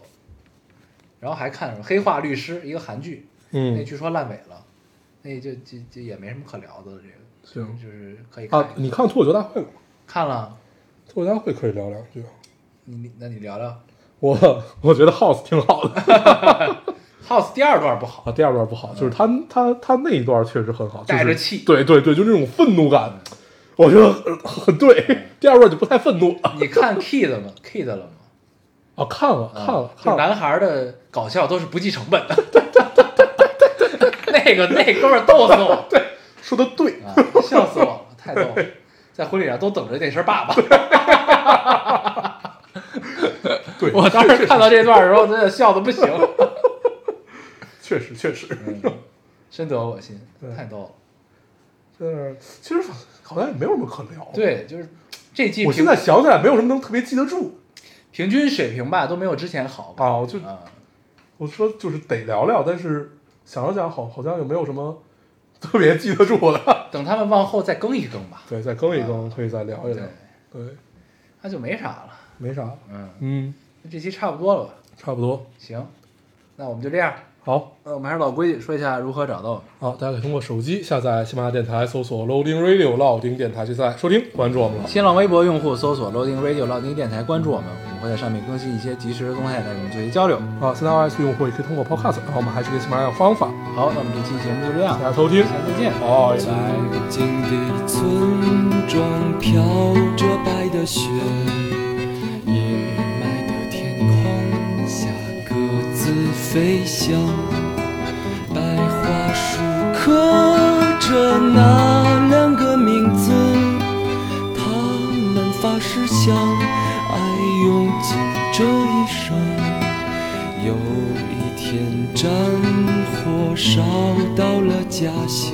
然后还看什么《黑化律师》，一个韩剧，嗯那嗯，据说烂尾了，那就就就也没什么可聊的，这个行就是可以看。，啊你看脱口秀大会了吗？看了，脱口秀大会可以聊两句。你你那你聊聊，我我觉得 House 挺好的 House 第二段不好，啊，第二段不好，就是他他他那一段确实很好，就是带着气。对对对，就那种愤怒感，我觉得呃很对。第二段就不太愤怒。你看 Kid 吗？Kid 了吗？哦，看了看了看了，男孩的搞笑都是不计成本的。那个那哥们逗死我。了，对说的对，啊，笑死我了，太逗了，在婚礼上都等着那声爸爸。对，我当时看到这段的时候，真的笑的不行，确实确实，深得我心，太逗了。就是其实好像也没有什么可聊。，对，就是这季我现在想起来没有什么能特别记得住平均水平吧都没有之前好啊，我就啊。我说就是得聊聊，但是想了想，好好像也没有什么特别记得住的。等他们往后再更一更吧，对，再更一更，可以再聊一聊对。对，那就没啥了。没啥。嗯，嗯，那这期差不多了吧？差不多。行，那我们就这样。好，呃，我们还是老规矩，说一下如何找到我们。好，大家可以通过手机下载喜马拉雅电台，搜索 Loading Radio 老丁电台，就在收听关注我们了。新浪微博用户搜索 Loading Radio 老丁电台，关注我们，我们会在上面更新一些即时的动态，来跟我们做一些交流。啊，三大 iOS 用户也可以通过 Podcast，然后我们还是个喜马拉雅方法。好，那我们这期节目就这样，大家收听，下次再见，好，拜拜。静的村庄飘着白的雪，飞翔，白桦树刻着那两个名字，他们发誓相爱用尽这一生。有一天，战火烧到了家乡，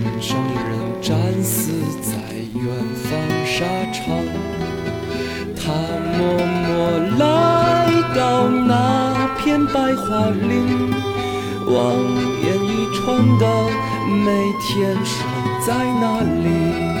望眼欲穿的每天守在那里。